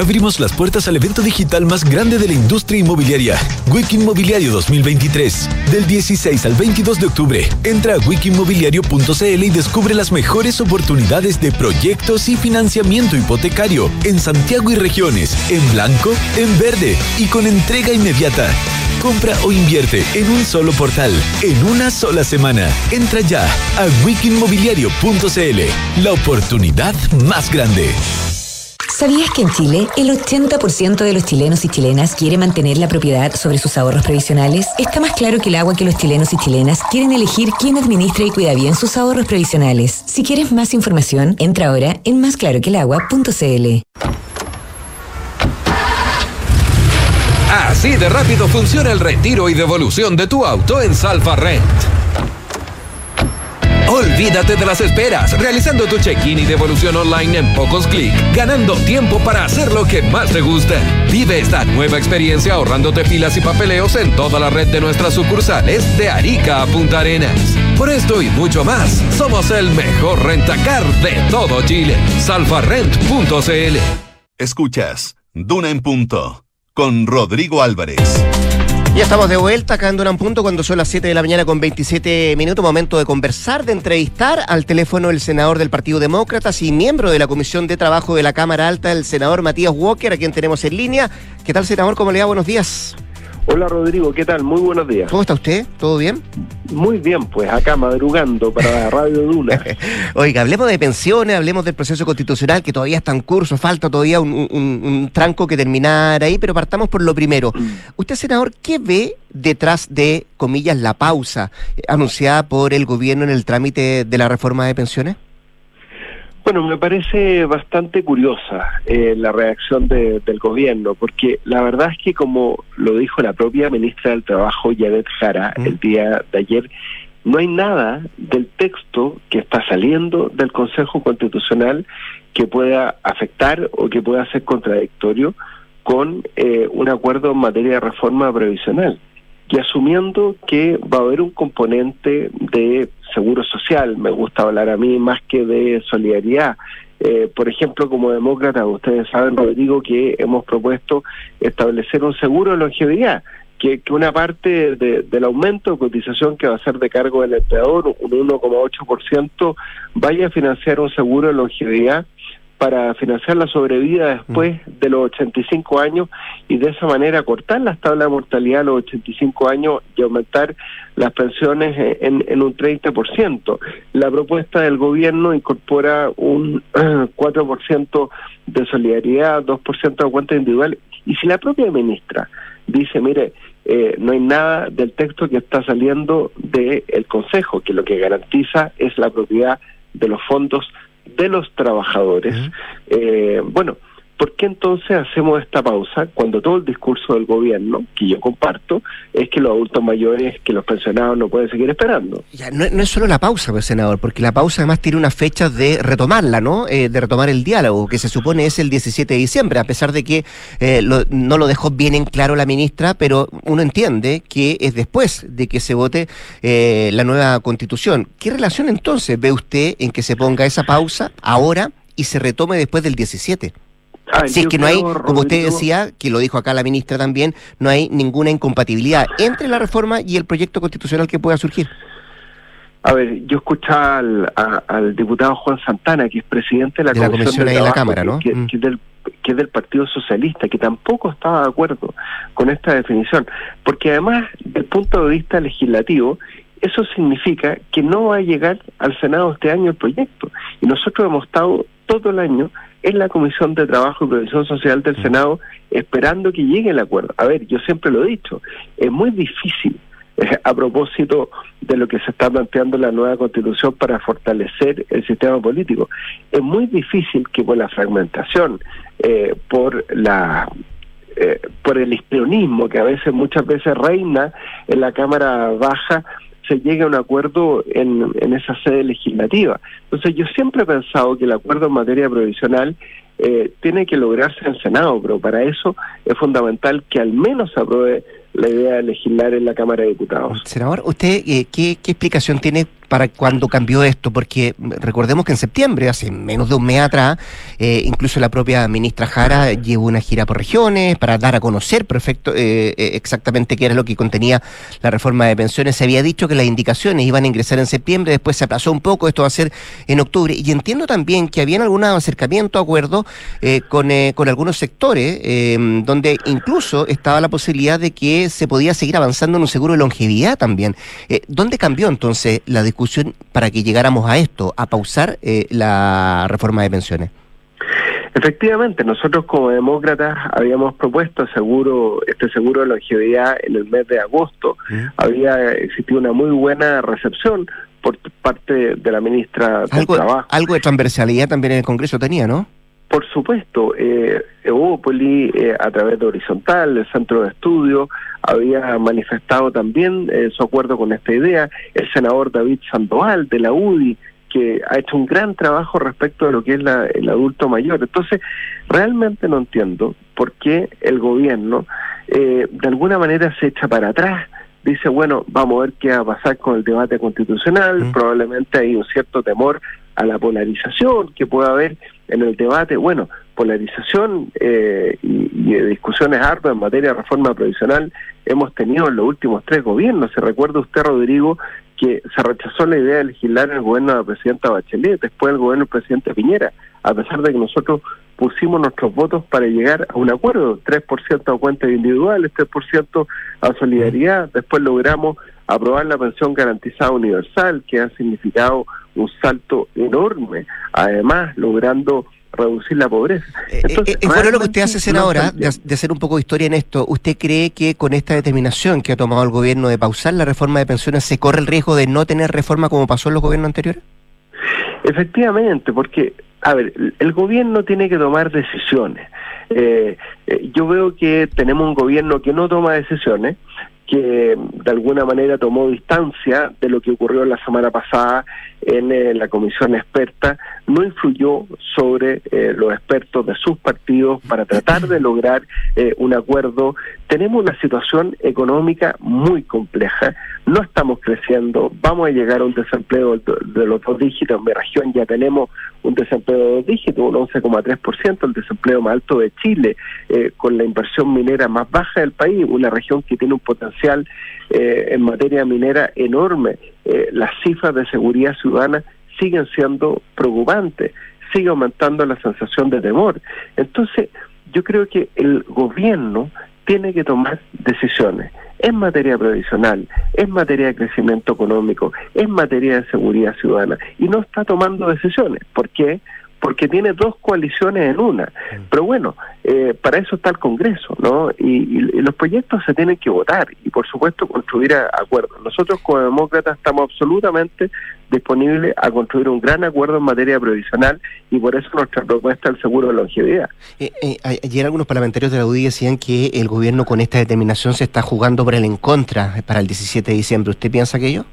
Abrimos las puertas al evento digital más grande de la industria inmobiliaria, Wiki Inmobiliario 2023. Del 16 al 22 de octubre, entra a wikimobiliario.cl y descubre las mejores oportunidades de proyectos y financiamiento hipotecario en Santiago y regiones, en blanco, en verde y con entrega inmediata. Compra o invierte en un solo portal, en una sola semana. Entra ya a wikimobiliario.cl. La oportunidad más grande. ¿Sabías que en Chile el 80% de los chilenos y chilenas quiere mantener la propiedad sobre sus ahorros previsionales? Está más claro que el agua que los chilenos y chilenas quieren elegir quién administra y cuida bien sus ahorros previsionales. Si quieres más información, entra ahora en másclaroquelagua.cl. Así de rápido funciona el retiro y devolución de tu auto en Salfa Rent. Olvídate de las esperas, realizando tu check-in y devolución online en pocos clics, ganando tiempo para hacer lo que más te gusta. Vive esta nueva experiencia ahorrándote filas y papeleos en toda la red de nuestras sucursales de Arica a Punta Arenas. Por esto y mucho más, somos el mejor rentacar de todo Chile. Salfarrent.cl Escuchas Duna en Punto con Rodrigo Álvarez. Ya estamos de vuelta acá en Duna en Punto cuando son las 7 de la mañana con 27 minutos. Momento de conversar, de entrevistar al teléfono el senador del Partido Demócrata y miembro de la Comisión de Trabajo de la Cámara Alta, el senador Matías Walker, a quien tenemos en línea. ¿Qué tal, senador? ¿Cómo le va? Buenos días. Hola Rodrigo, ¿qué tal? Muy buenos días. ¿Cómo está usted? ¿Todo bien? Muy bien, pues acá madrugando para la Radio Duna. Oiga, hablemos de pensiones, hablemos del proceso constitucional que todavía está en curso, falta todavía un, un, un tranco que terminar ahí, pero partamos por lo primero. Mm. Usted, senador, ¿qué ve detrás de, comillas, la pausa anunciada por el gobierno en el trámite de la reforma de pensiones? Bueno, me parece bastante curiosa eh, la reacción de, del gobierno, porque la verdad es que como lo dijo la propia ministra del Trabajo, Janet Jara, el día de ayer, no hay nada del texto que está saliendo del Consejo Constitucional que pueda afectar o que pueda ser contradictorio con eh, un acuerdo en materia de reforma previsional. Y asumiendo que va a haber un componente de seguro social, me gusta hablar a mí más que de solidaridad. Eh, por ejemplo, como demócrata, ustedes saben, Rodrigo, que hemos propuesto establecer un seguro de longevidad, que, que una parte del aumento de cotización que va a ser de cargo del empleador, un 1,8%, vaya a financiar un seguro de longevidad para financiar la sobrevida después mm. de los 85 años y de esa manera cortar las tablas de mortalidad a los 85 años y aumentar las pensiones en, en un 30%. La propuesta del gobierno incorpora un 4% de solidaridad, 2% de cuenta individual y si la propia ministra dice, mire, eh, no hay nada del texto que está saliendo del Consejo, que lo que garantiza es la propiedad de los fondos de los trabajadores. eh, bueno, ¿por qué entonces hacemos esta pausa cuando todo el discurso del gobierno, que yo comparto, es que los adultos mayores, que los pensionados no pueden seguir esperando? Ya, no, es solo la pausa, pues, senador, porque la pausa además tiene una fecha de retomarla, ¿no? Eh, de retomar el diálogo, que se supone es el 17 de diciembre, a pesar de que eh, lo, no lo dejó bien en claro la ministra, pero uno entiende que es después de que se vote eh, la nueva constitución. ¿Qué relación entonces ve usted en que se ponga esa pausa ahora y se retome después del 17? Ah, si es que no hay, como usted decía, que lo dijo acá la ministra también, no hay ninguna incompatibilidad entre la reforma y el proyecto constitucional que pueda surgir. A ver, yo escuchaba al, al diputado Juan Santana, que es presidente de la, Comisión, de, la Cámara, ¿no? Que, mm. que, del, que es del Partido Socialista, que tampoco estaba de acuerdo con esta definición, porque además, del punto de vista legislativo, eso significa que no va a llegar al Senado este año el proyecto. Y nosotros hemos estado todo el año en la Comisión de Trabajo y Previsión Social del Senado esperando que llegue el acuerdo. A ver, yo siempre lo he dicho, es muy difícil eh, a propósito de lo que se está planteando en la nueva constitución para fortalecer el sistema político. Es muy difícil que por la fragmentación, eh, por la eh, por el histrionismo que a veces muchas veces reina en la Cámara Baja, se llegue a un acuerdo en, en esa sede legislativa. Entonces yo siempre he pensado que el acuerdo en materia provisional eh, tiene que lograrse en el Senado, pero para eso es fundamental que al menos se apruebe la idea de legislar en la Cámara de Diputados. Senador, ¿usted eh, qué, qué explicación tiene para cuando cambió esto, porque recordemos que en septiembre, hace menos de un mes atrás, eh, incluso la propia ministra Jara llevó una gira por regiones para dar a conocer perfecto eh, eh, exactamente qué era lo que contenía la reforma de pensiones. Se había dicho que las indicaciones iban a ingresar en septiembre, después se aplazó un poco, esto va a ser en octubre. Y entiendo también que habían algún acercamiento, acuerdo con, con algunos sectores, donde incluso estaba la posibilidad de que se podía seguir avanzando en un seguro de longevidad también. ¿Dónde cambió entonces la discusión? Para que llegáramos a esto, a pausar eh, la reforma de pensiones? Efectivamente, nosotros como demócratas habíamos propuesto seguro, este seguro de longevidad en el mes de agosto. Había existido una muy buena recepción por parte de la ministra del Trabajo. Algo de transversalidad también en el Congreso tenía, ¿no? Por supuesto, eh, eh, a través de Horizontal, el Centro de Estudio, había manifestado también eh, su acuerdo con esta idea. El senador David Sandoval de la UDI, que ha hecho un gran trabajo respecto de lo que es el adulto mayor. Entonces, realmente no entiendo por qué el gobierno eh, de alguna manera se echa para atrás dice, bueno, vamos a ver qué va a pasar con el debate constitucional, probablemente hay un cierto temor a la polarización que pueda haber en el debate. Bueno, polarización eh, y, discusiones arduas en materia de reforma provisional hemos tenido en los últimos tres gobiernos. ¿Se recuerda usted, Rodrigo, que se rechazó la idea de legislar en el gobierno de la presidenta Bachelet, después el gobierno del presidente Piñera, a pesar de que nosotros pusimos nuestros votos para llegar a un acuerdo, 3% a cuentas individuales, 3% a solidaridad, después logramos aprobar la pensión garantizada universal, que ha significado un salto enorme, además logrando reducir la pobreza. Eh, eh, es bueno lo que usted hace, senadora, de, de, hacer un poco de historia en esto. ¿Usted cree que con esta determinación que ha tomado el gobierno de pausar la reforma de pensiones se corre el riesgo de no tener reforma como pasó en los gobiernos anteriores? Efectivamente, porque, a ver, el gobierno tiene que tomar decisiones. Eh, yo veo que tenemos un gobierno que no toma decisiones, que de alguna manera tomó distancia de lo que ocurrió la semana pasada en eh, la comisión experta, no influyó sobre eh, los expertos de sus partidos para tratar de lograr eh, un acuerdo. Tenemos una situación económica muy compleja, no estamos creciendo, vamos a llegar a un desempleo de los dos dígitos, en mi región ya tenemos un desempleo de dos dígitos, un 11,3%, el desempleo más alto de Chile, con la inversión minera más baja del país, una región que tiene un potencial en materia minera enorme. Eh, las cifras de seguridad ciudadana siguen siendo preocupantes, sigue aumentando la sensación de temor. Entonces, yo creo que el gobierno tiene que tomar decisiones en materia previsional, en materia de crecimiento económico, en materia de seguridad ciudadana, y no está tomando decisiones. ¿Por qué? porque tiene dos coaliciones en una. Mm. Pero bueno, eh, para eso está el Congreso, ¿no? Y, los proyectos se tienen que votar y, por supuesto, construir acuerdos. Nosotros, como demócratas, estamos absolutamente disponibles a construir un gran acuerdo en materia previsional y por eso nuestra propuesta el seguro de longevidad. Eh, eh, ayer algunos parlamentarios de la UDI decían que el gobierno con esta determinación se está jugando por el en contra para el 17 de diciembre. ¿Usted piensa aquello?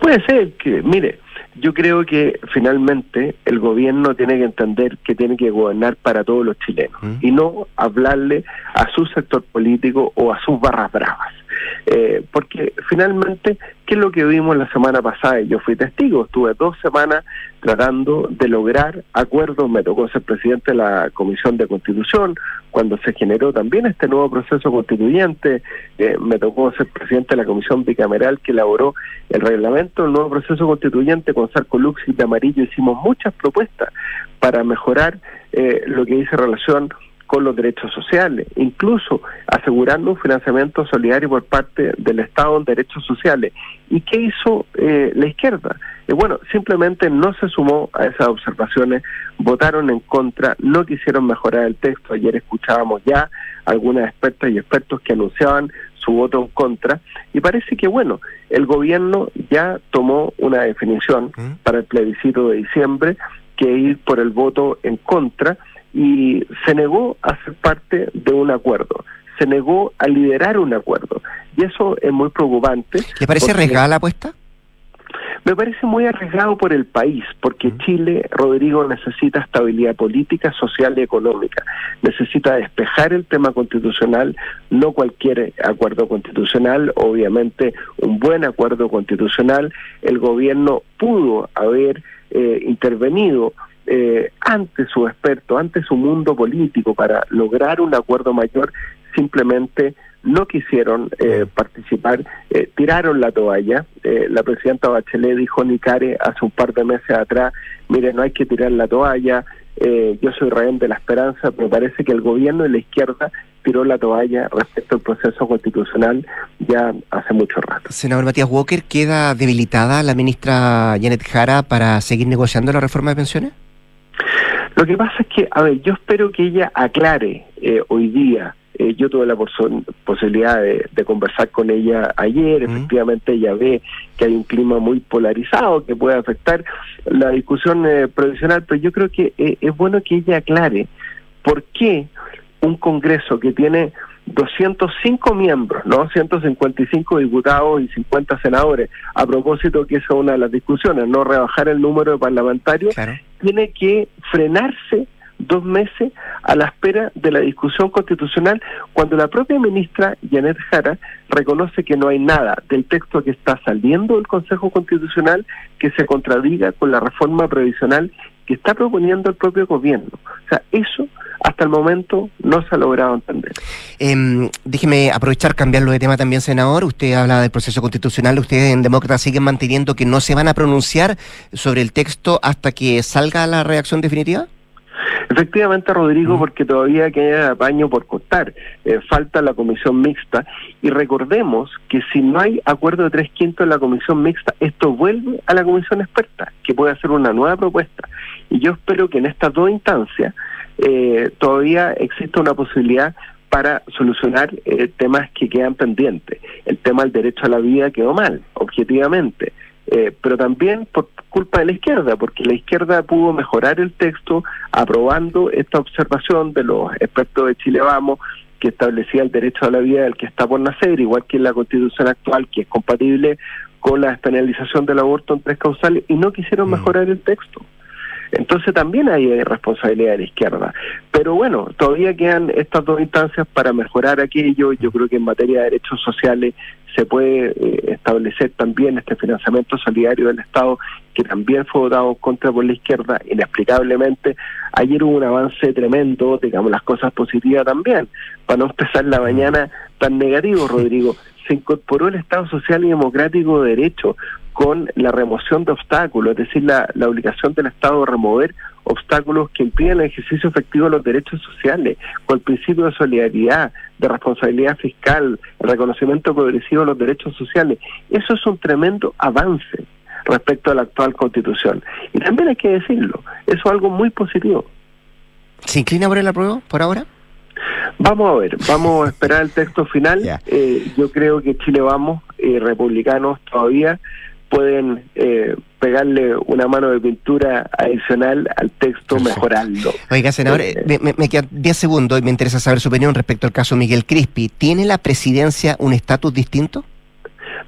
Puede ser que, mire, yo creo que finalmente el gobierno tiene que entender que tiene que gobernar para todos los chilenos mm. y no hablarle a su sector político o a sus barras bravas. Eh, porque finalmente, ¿qué es lo que vimos la semana pasada? Yo fui testigo, estuve dos semanas tratando de lograr acuerdos, me tocó ser presidente de la Comisión de Constitución, cuando se generó también este nuevo proceso constituyente, eh, me tocó ser presidente de la Comisión Bicameral que elaboró el reglamento del nuevo proceso constituyente con Sarco Lux y de Amarillo, hicimos muchas propuestas para mejorar eh, lo que dice relación con los derechos sociales, incluso asegurando un financiamiento solidario por parte del Estado en derechos sociales. ¿Y qué hizo eh, la izquierda? Eh, bueno, simplemente no se sumó a esas observaciones, votaron en contra, no quisieron mejorar el texto. Ayer escuchábamos ya algunas expertas y expertos que anunciaban su voto en contra y parece que bueno, el gobierno ya tomó una definición para el plebiscito de diciembre que ir por el voto en contra y se negó a ser parte de un acuerdo, se negó a liderar un acuerdo. Y eso es muy preocupante. ¿Le parece regala la apuesta? Me parece muy arriesgado por el país, porque Chile, Rodrigo, necesita estabilidad política, social y económica. Necesita despejar el tema constitucional, no cualquier acuerdo constitucional, obviamente un buen acuerdo constitucional. El gobierno pudo haber eh, intervenido eh, ante su experto, ante su mundo político para lograr un acuerdo mayor, simplemente no quisieron eh, participar, eh, tiraron la toalla. Eh, la presidenta Bachelet dijo Nicare hace un par de meses atrás, mire, no hay que tirar la toalla, yo soy rehén de la esperanza, pero parece que el gobierno y la izquierda tiró la toalla respecto al proceso constitucional ya hace mucho rato. Senador Matías Walker, ¿queda debilitada la ministra Janet Jara para seguir negociando la reforma de pensiones? Lo que pasa es que, a ver, yo espero que ella aclare hoy día. Eh, yo tuve la posibilidad de, conversar con ella ayer, efectivamente ella ve que hay un clima muy polarizado que puede afectar la discusión eh, provisional, pero yo creo que eh, es bueno que ella aclare por qué un Congreso que tiene 205 miembros, ¿no? 155 diputados y 50 senadores, a propósito que esa es una de las discusiones, no rebajar el número de parlamentarios, tiene que frenarse dos meses a la espera de la discusión constitucional cuando la propia ministra Janet Jara reconoce que no hay nada del texto que está saliendo del Consejo Constitucional que se contradiga con la reforma previsional que está proponiendo el propio gobierno. O sea, eso hasta el momento no se ha logrado entender. Eh, déjeme aprovechar, cambiarlo de tema también, senador. Usted habla del proceso constitucional. Ustedes en Demócrata siguen manteniendo que no se van a pronunciar sobre el texto hasta que salga la reacción definitiva. Efectivamente, Rodrigo, porque todavía queda apaño por contar. Eh, falta la comisión mixta y recordemos que si no hay acuerdo de tres quintos en la comisión mixta, esto vuelve a la comisión experta, que puede hacer una nueva propuesta. Y yo espero que en estas dos instancias eh, todavía exista una posibilidad para solucionar eh, temas que quedan pendientes. El tema del derecho a la vida quedó mal, objetivamente. Eh, pero también por culpa de la izquierda, porque la izquierda pudo mejorar el texto aprobando esta observación de los expertos de Chile Vamos, que establecía el derecho a la vida del que está por nacer, igual que en la constitución actual, que es compatible con la despenalización del aborto en tres causales, y no quisieron mm. mejorar el texto. Entonces también hay responsabilidad de la izquierda. Pero bueno, todavía quedan estas dos instancias para mejorar aquello. Yo creo que en materia de derechos sociales se puede eh, establecer también este financiamiento solidario del Estado que también fue votado contra por la izquierda inexplicablemente. Ayer hubo un avance tremendo, digamos las cosas positivas también, para no empezar la mañana tan negativo, Rodrigo. Se incorporó el Estado Social y Democrático de Derecho con la remoción de obstáculos, es decir, la, la obligación del Estado de remover obstáculos que impiden el ejercicio efectivo de los derechos sociales, con el principio de solidaridad, de responsabilidad fiscal, el reconocimiento progresivo de los derechos sociales. Eso es un tremendo avance respecto a la actual constitución. Y también hay que decirlo, eso es algo muy positivo. ¿Se inclina por el apruebo por ahora? Vamos a ver, vamos a esperar el texto final. Eh, yo creo que Chile Vamos, eh, republicanos todavía, pueden eh, pegarle una mano de pintura adicional al texto, mejorando. Oiga, senador, eh, me, me, quedan 10 segundos y me interesa saber su opinión respecto al caso Miguel Crispi. ¿Tiene la presidencia un estatus distinto?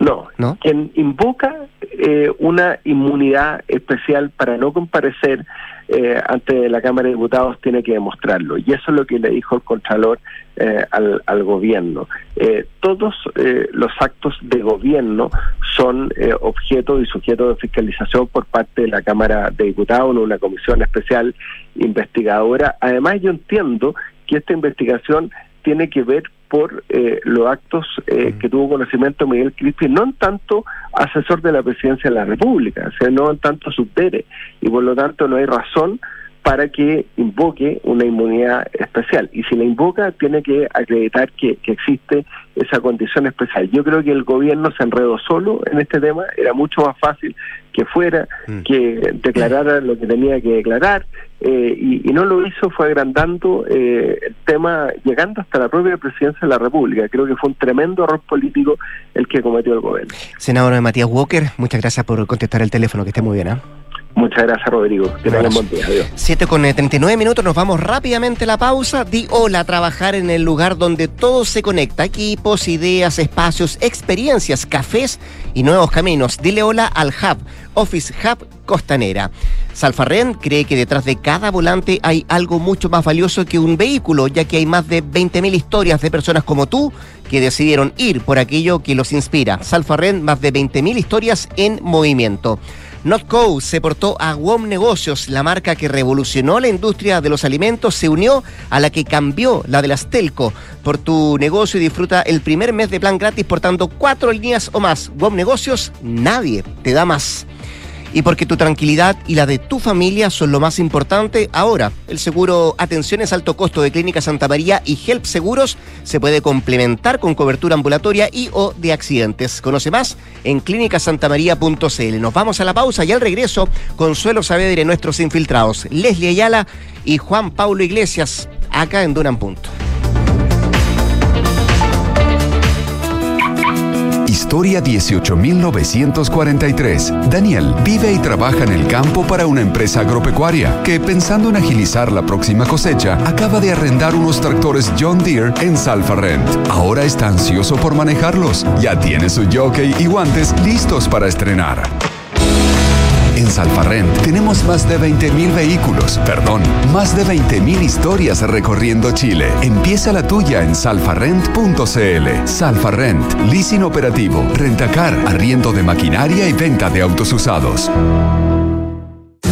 No, ¿No? quien invoca eh, una inmunidad especial para no comparecer eh, ante la Cámara de Diputados tiene que demostrarlo. Y eso es lo que le dijo el Contralor eh, al, al, gobierno. Eh, todos eh, los actos de gobierno son eh, objeto y sujeto de fiscalización por parte de la Cámara de Diputados, una comisión especial investigadora. Además, yo entiendo que esta investigación tiene que ver por eh, los actos eh, que tuvo conocimiento Miguel Crispi, no en tanto asesor de la presidencia de la República, o sea, no en tanto subdere, y por lo tanto no hay razón para que invoque una inmunidad especial. Y si la invoca, tiene que acreditar que, que, existe esa condición especial. Yo creo que el gobierno se enredó solo en este tema, era mucho más fácil que fuera, mm. que declarara lo que tenía que declarar, eh, y, y, no lo hizo, fue agrandando eh, el tema, llegando hasta la propia presidencia de la República. Creo que fue un tremendo error político el que cometió el gobierno. Senador Matías Walker, muchas gracias por contestar el teléfono, que esté muy bien. ¿eh? Muchas gracias, Rodrigo. Que tengan buen día. Adiós. 7 con 39 minutos, nos vamos rápidamente a la pausa. Di hola a trabajar en el lugar donde todo se conecta. Equipos, ideas, espacios, experiencias, cafés y nuevos caminos. Dile hola al Hub, Office Hub Costanera. Salfarren cree que detrás de cada volante hay algo mucho más valioso que un vehículo, ya que hay más de 20.000 historias de personas como tú que decidieron ir por aquello que los inspira. Salfarren, más de 20.000 historias en movimiento. Notco se portó a WOM Negocios, la marca que revolucionó la industria de los alimentos, se unió a la que cambió la de las Telco. Por tu negocio y disfruta el primer mes de plan gratis portando cuatro líneas o más. WOM Negocios, nadie te da más. Y porque tu tranquilidad y la de tu familia son lo más importante, ahora el seguro Atenciones Alto Costo de Clínica Santa María y Help Seguros se puede complementar con cobertura ambulatoria y o de accidentes. Conoce más en clínicasantamaría.cl. Nos vamos a la pausa y al regreso, Consuelo Saavedra y nuestros infiltrados, Leslie Ayala y Juan Paulo Iglesias, acá en Dunan Punto. Historia 18943. Daniel vive y trabaja en el campo para una empresa agropecuaria que, pensando en agilizar la próxima cosecha, acaba de arrendar unos tractores John Deere en Salfarrent. Ahora está ansioso por manejarlos. Ya tiene su jockey y guantes listos para estrenar. En Salfarrent tenemos más de 20.000 vehículos, perdón, más de 20.000 historias recorriendo Chile. Empieza la tuya en salfarrent.cl. Salfarrent, leasing operativo, rentacar, arriendo de maquinaria y venta de autos usados.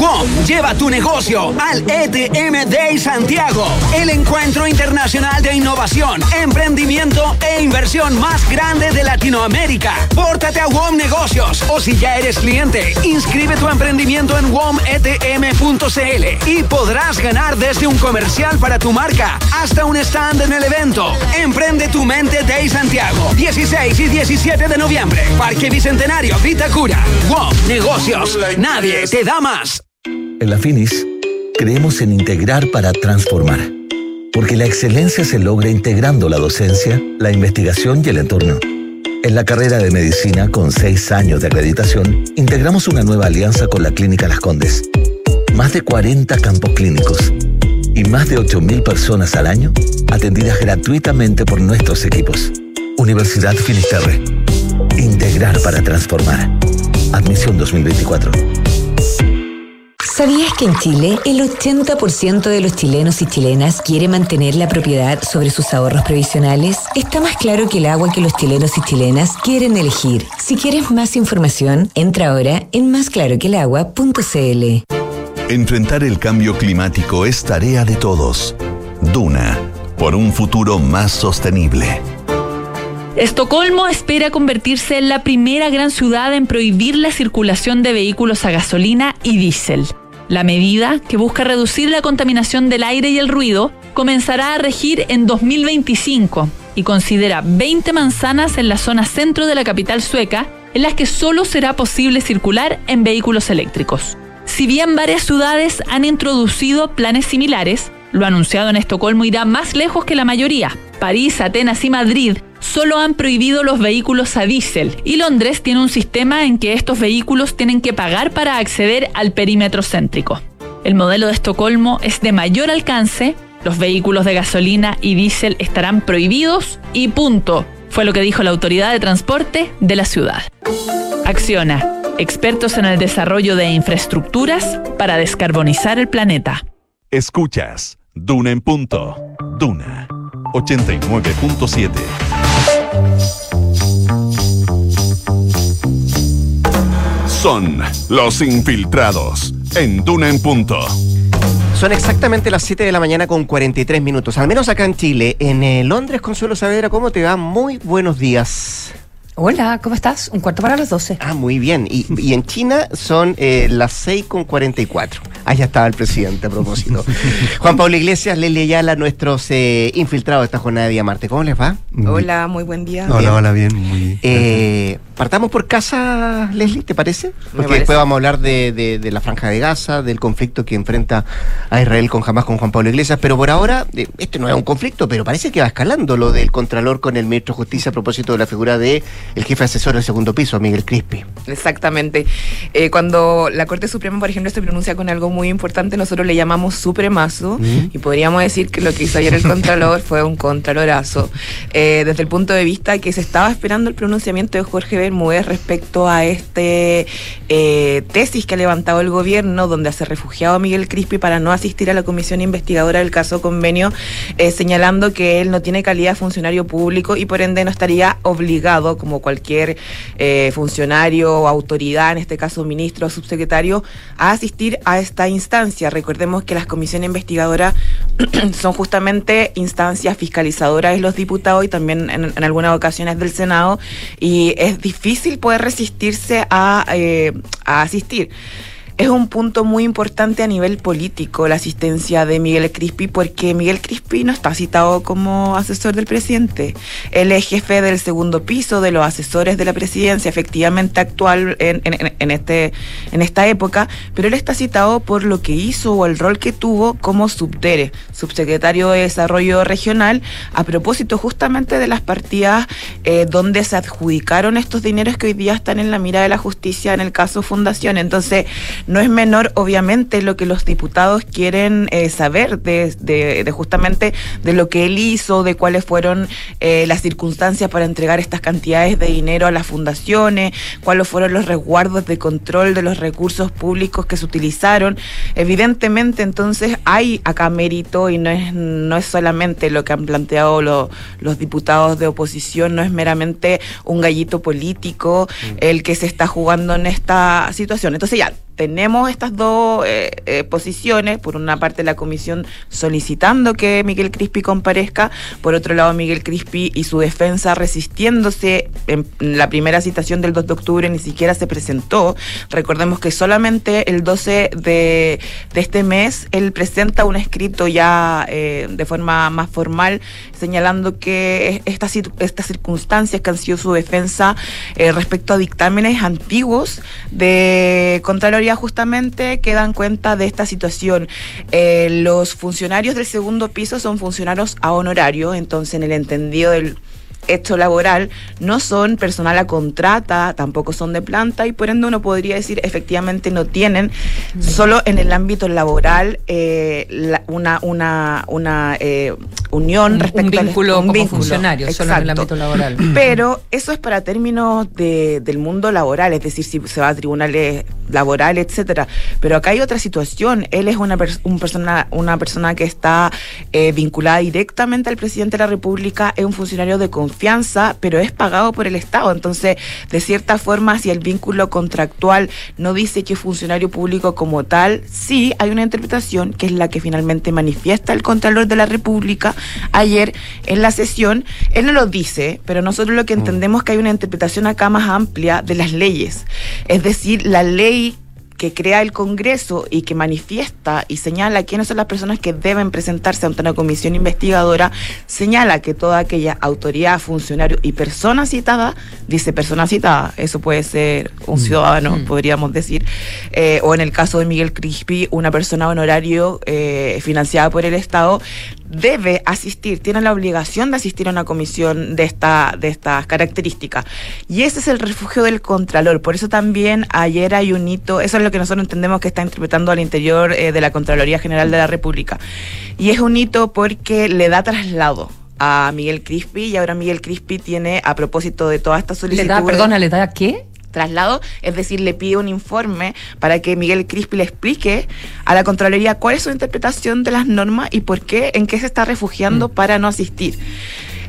WOM lleva tu negocio al ETM Day Santiago, el encuentro internacional de innovación, emprendimiento e inversión más grande de Latinoamérica. Pórtate a WOM Negocios o si ya eres cliente, inscribe tu emprendimiento en wometm.cl y podrás ganar desde un comercial para tu marca hasta un stand en el evento. Emprende tu mente Day Santiago, 16 y 17 de noviembre, Parque Bicentenario, Vitacura. WOM Negocios, nadie te da más. En la Finis, creemos en integrar para transformar. Porque la excelencia se logra integrando la docencia, la investigación y el entorno. En la carrera de medicina, con seis años de acreditación, integramos una nueva alianza con la Clínica Las Condes. Más de 40 campos clínicos y más de 8.000 personas al año atendidas gratuitamente por nuestros equipos. Universidad Finisterre. Integrar para transformar. Admisión 2024. ¿Sabías que en Chile el 80% de los chilenos y chilenas quiere mantener la propiedad sobre sus ahorros previsionales? Está más claro que el agua que los chilenos y chilenas quieren elegir. Si quieres más información, entra ahora en másclaroquelagua.cl. Enfrentar el cambio climático es tarea de todos. Duna, por un futuro más sostenible. Estocolmo espera convertirse en la primera gran ciudad en prohibir la circulación de vehículos a gasolina y diésel. La medida, que busca reducir la contaminación del aire y el ruido, comenzará a regir en 2025 y considera 20 manzanas en la zona centro de la capital sueca en las que solo será posible circular en vehículos eléctricos. Si bien varias ciudades han introducido planes similares, lo anunciado en Estocolmo irá más lejos que la mayoría. París, Atenas y Madrid solo han prohibido los vehículos a diésel y Londres tiene un sistema en que estos vehículos tienen que pagar para acceder al perímetro céntrico. El modelo de Estocolmo es de mayor alcance, los vehículos de gasolina y diésel estarán prohibidos y punto, fue lo que dijo la autoridad de transporte de la ciudad. Acciona, expertos en el desarrollo de infraestructuras para descarbonizar el planeta. Escuchas Duna en punto. Duna 89.7. Son los infiltrados en Duna en punto. Son exactamente las 7 de la mañana con 43 minutos, al menos acá en Chile. En eh, Londres, Consuelo Saavedra, ¿cómo te va? Muy buenos días. Hola, ¿cómo estás? Un cuarto para las 12. Ah, muy bien. Y, y en China son eh, las 6 con 44. Allá estaba el presidente a propósito. Juan Pablo Iglesias, Lely Ayala, nuestros eh, infiltrados de esta jornada de día martes. ¿Cómo les va? Hola, muy buen día. Hola, hola, bien, muy bien. Eh, partamos por casa, Leslie, ¿te parece? Porque parece. después vamos a hablar de, de- de la franja de Gaza, del conflicto que enfrenta a Israel con Hamas, con Juan Pablo Iglesias. Pero por ahora, este no es un conflicto, pero parece que va escalando lo del Contralor con el Ministro de Justicia a propósito de la figura de el jefe asesor del segundo piso, Miguel Crispi. Exactamente. Eh, cuando la Corte Suprema, por ejemplo, se pronuncia con algo muy importante, nosotros le llamamos supremazo Mm. y podríamos decir que lo que hizo ayer el Contralor fue un contralorazo. Eh, desde el punto de vista que se estaba esperando el pronunciamiento de Jorge Bermúdez respecto a este eh, tesis que ha levantado el gobierno, donde se refugiado a Miguel Crispi para no asistir a la comisión investigadora del caso convenio, señalando que él no tiene calidad de funcionario público y por ende no estaría obligado, como cualquier eh, funcionario o autoridad, en este caso ministro o subsecretario, a asistir a esta instancia. Recordemos que las comisiones investigadoras son justamente instancias fiscalizadoras de los diputados y también en, algunas ocasiones del Senado y es difícil poder resistirse a, eh, a asistir. Es un punto muy importante a nivel político la asistencia de Miguel Crispi porque Miguel Crispi no está citado como asesor del presidente. Él es jefe del segundo piso de los asesores de la presidencia, efectivamente actual en, este, en esta época, pero él está citado por lo que hizo o el rol que tuvo como subdere, subsecretario de Desarrollo Regional, a propósito justamente de las partidas eh, donde se adjudicaron estos dineros que hoy día están en la mira de la justicia en el caso Fundación. Entonces, no es menor, obviamente, lo que los diputados quieren eh, saber de, de- de justamente de lo que él hizo, de cuáles fueron eh, las circunstancias para entregar estas cantidades de dinero a las fundaciones, cuáles fueron los resguardos de control de los recursos públicos que se utilizaron. Evidentemente, entonces, hay acá mérito y no es, no es solamente lo que han planteado lo- los diputados de oposición, no es meramente un gallito político el que se está jugando en esta situación. Entonces ya, tenemos estas dos eh, eh, posiciones, por una parte la comisión solicitando que Miguel Crispi comparezca, por otro lado Miguel Crispi y su defensa resistiéndose en la primera citación del 2 de octubre ni siquiera se presentó. Recordemos que solamente el 12 de, este mes él presenta un escrito ya eh, de forma más formal señalando que estas, cir- estas circunstancias que han sido su defensa eh, respecto a dictámenes antiguos de Contraloría justamente que dan cuenta de esta situación. Eh, los funcionarios del segundo piso son funcionarios a honorario, entonces en el entendido del hecho laboral no son personal a contrata, tampoco son de planta y por ende uno podría decir efectivamente no tienen solo en el ámbito laboral eh, una una una unión Un- respecto un al- vínculo un como vínculo, funcionario, solo en el exacto. ámbito laboral. Pero eso es para términos de- del mundo laboral, es decir, si se va a tribunales laborales, etcétera. Pero acá hay otra situación. Él es una, pers- un persona, una persona que está eh, vinculada directamente al presidente de la República, es un funcionario de confianza, pero es pagado por el Estado. Entonces, de cierta forma, si el vínculo contractual no dice que es funcionario público como tal, sí hay una interpretación que es la que finalmente manifiesta el Contralor de la República ayer en la sesión. Él no lo dice, pero nosotros lo que entendemos es que hay una interpretación acá más amplia de las leyes. Es decir, la ley que crea el Congreso y que manifiesta y señala quiénes son las personas que deben presentarse ante una comisión investigadora, señala que toda aquella autoridad, funcionario y persona citada, dice persona citada, eso puede ser un ciudadano, podríamos decir, eh, o en el caso de Miguel Crispi, una persona honorario eh, financiada por el Estado, debe asistir, tiene la obligación de asistir a una comisión de, esta, de estas características. Y ese es el refugio del Contralor. Por eso también ayer hay un hito, eso es lo que nosotros entendemos que está interpretando al interior eh, de la Contraloría General de la República. Y es un hito porque le da traslado a Miguel Crispi y ahora Miguel Crispi tiene, a propósito de toda esta ¿Le solicitud... da, perdona, le da qué? Traslado, es decir, le pide un informe para que Miguel Crispi le explique a la Contraloría cuál es su interpretación de las normas y por qué, en qué se está refugiando para no asistir.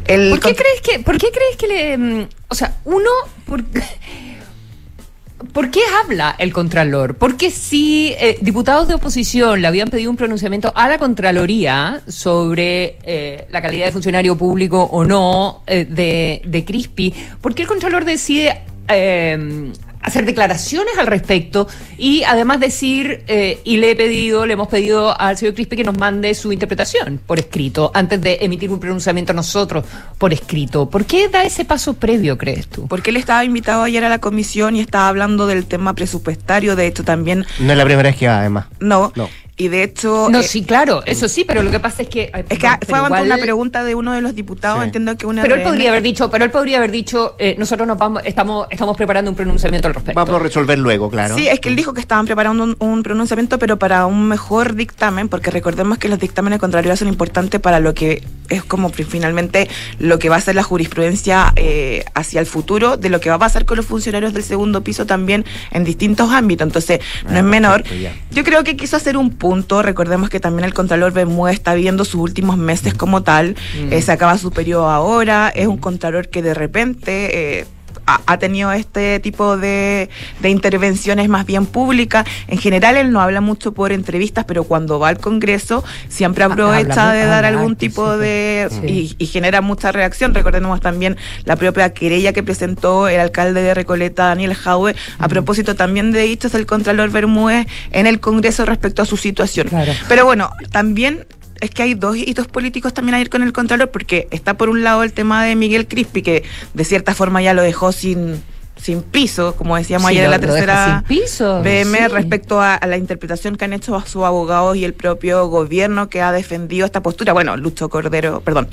El ¿Por qué crees que, por qué crees que le, mm, o sea, uno, por, ¿por qué habla el Contralor? Porque si eh, diputados de oposición le habían pedido un pronunciamiento a la Contraloría sobre eh, la calidad de funcionario público o no eh, de, de Crispi, ¿por qué el Contralor decide eh, hacer declaraciones al respecto y además decir, eh, y le he pedido, le hemos pedido al señor Crispi que nos mande su interpretación por escrito, antes de emitir un pronunciamiento nosotros por escrito. ¿Por qué da ese paso previo, crees tú? Porque él estaba invitado ayer a la comisión y estaba hablando del tema presupuestario, de hecho también No es la primera vez que va, además. No. No. Y de hecho... No, eh, sí, claro, eso sí, pero lo que pasa es que... Es que fue ante una pregunta de uno de los diputados, Sí. entiendo que una... Pero él podría haber dicho, pero él podría haber dicho, eh, nosotros nos vamos, estamos, estamos preparando un pronunciamiento al respecto. Vamos a resolver luego, claro. Sí, es que él dijo que estaban preparando un, un pronunciamiento, pero para un mejor dictamen, porque recordemos que los dictámenes contrarios son importantes para lo que es como fi- finalmente lo que va a ser la jurisprudencia eh, hacia el futuro, de lo que va a pasar con los funcionarios del segundo piso también en distintos ámbitos. Entonces, no es menor. Yo creo que quiso hacer un punto. Recordemos que también el Contralor Bermúdez está viendo sus últimos meses como tal. Mm. Eh, se acaba su periodo ahora. Es un Contralor que de repente. Ha ha tenido este tipo de, de intervenciones más bien públicas. En general él no habla mucho por entrevistas, pero cuando va al Congreso siempre aprovecha habla de dar habla algún tipo de... sí. Y, y genera mucha reacción. Recordemos también la propia querella que presentó el alcalde de Recoleta, Daniel Jaue, a propósito también de dichos del Contralor Bermúdez en el Congreso respecto a su situación. Pero bueno, también es que hay dos hitos políticos también a ir con el Contralor, porque está por un lado el tema de Miguel Crispi, que de cierta forma ya lo dejó sin sin piso, como decíamos Sí, ayer en la tercera piso, BM sí. respecto a, a la interpretación que han hecho a sus abogados y el propio gobierno que ha defendido esta postura. Bueno, Lucho Cordero, perdón.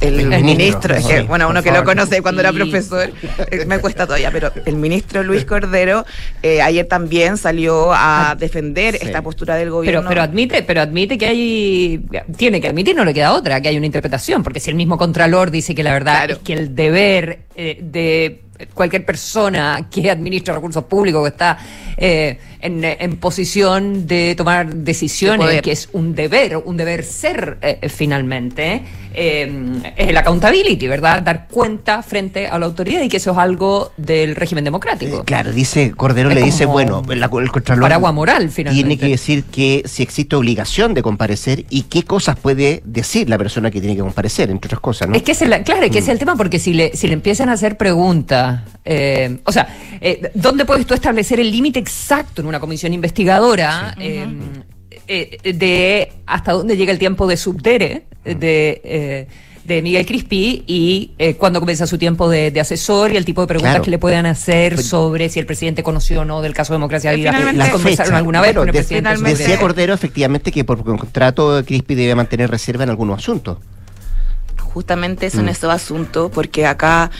El, El ministro, ministro, es que, bueno, uno que lo conoce cuando era profesor, eh, me cuesta todavía, pero el ministro Luis Cordero eh, ayer también salió a defender esta postura del gobierno. pero admite, pero admite que hay, tiene que admitir, no le queda otra, que hay una interpretación, porque si el mismo Contralor dice que la verdad es que el deber eh, de cualquier persona que administra recursos públicos, que está eh, en, en posición de tomar De decisiones, que es un deber, un deber ser eh, finalmente, eh, es el accountability, ¿verdad? Dar cuenta frente a la autoridad y que eso es algo del régimen democrático. Claro, dice Cordero, Es le dice, bueno, la- el Contralor paraguas moral, finalmente. tiene que decir que si existe obligación de comparecer y qué cosas puede decir la persona que tiene que comparecer, entre otras cosas, ¿no? Es que es el, claro, es que ese es Mm. el tema, porque si le, si le empiezan a hacer preguntas, eh, o sea, eh, ¿dónde puedes tú establecer el límite exacto en una comisión investigadora eh, eh, de hasta dónde llega el tiempo de subdere de, eh, de Miguel Crispi y eh, cuándo comienza su tiempo de, de asesor y el tipo de preguntas Claro. que le puedan hacer sobre si el presidente conoció o no del caso Democracia Viva? ¿Las conversaron alguna vez con el de- presidente? Decía Cordero efectivamente que por contrato Crispi debe mantener reserva en algunos asuntos. Justamente eso en Mm. esos asuntos, porque acá,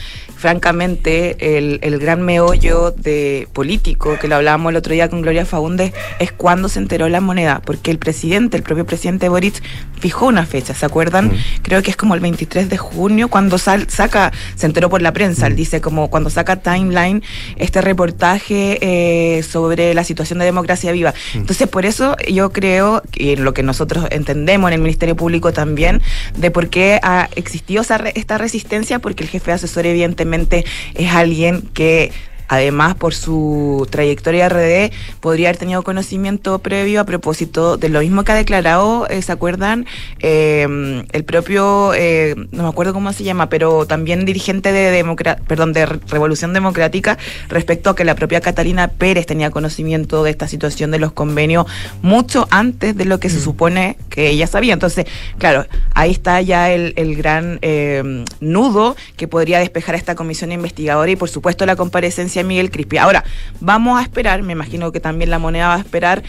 francamente, el, el gran meollo de político, que lo hablábamos el otro día con Gloria Faúndez, es cuando se enteró la moneda, porque el presidente, el propio presidente Boric, fijó una fecha, ¿se acuerdan? Creo que es como el 23 de junio, cuando sal- saca, se enteró por la prensa, él dice como cuando saca Timeline este reportaje eh, sobre la situación de democracia viva. Entonces, por eso yo creo, y en lo que nosotros entendemos en el Ministerio Público también, de por qué ha existido esa re- esta resistencia, porque el jefe de asesor evidentemente es alguien que además por su trayectoria RD podría haber tenido conocimiento previo a propósito de lo mismo que ha declarado, eh, ¿se acuerdan? Eh, el propio, eh, no me acuerdo cómo se llama, pero también dirigente de, democra perdón, de Re- Revolución Democrática respecto a que la propia Catalina Pérez tenía conocimiento de esta situación de los convenios mucho antes de lo que se supone que ella sabía. Entonces, claro, ahí está ya el, el gran eh, nudo que podría despejar esta comisión investigadora y por supuesto la comparecencia Miguel Crispi. Ahora, vamos a esperar, me imagino que también la moneda va a esperar.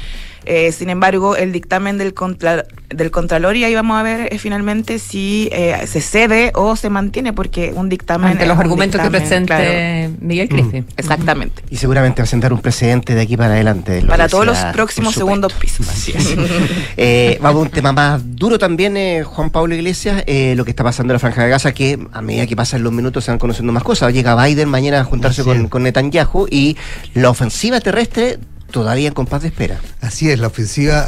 Eh, sin embargo, el dictamen del, contra, del Contralor y ahí vamos a ver eh, finalmente si eh, se cede o se mantiene, porque un dictamen. Ante los argumentos que presente claro. Miguel Crispi. Exactamente. Y seguramente va a sentar un precedente de aquí para adelante. Para todos los próximos segundos pisos. Así es. Eh, vamos a un tema más duro también, eh, Juan Pablo Iglesias, eh, lo que está pasando en la Franja de Gaza, que a medida que pasan los minutos se van conociendo más cosas. Llega Biden mañana a juntarse con, con Netanyahu y la ofensiva terrestre todavía en compás de espera. Así es, la ofensiva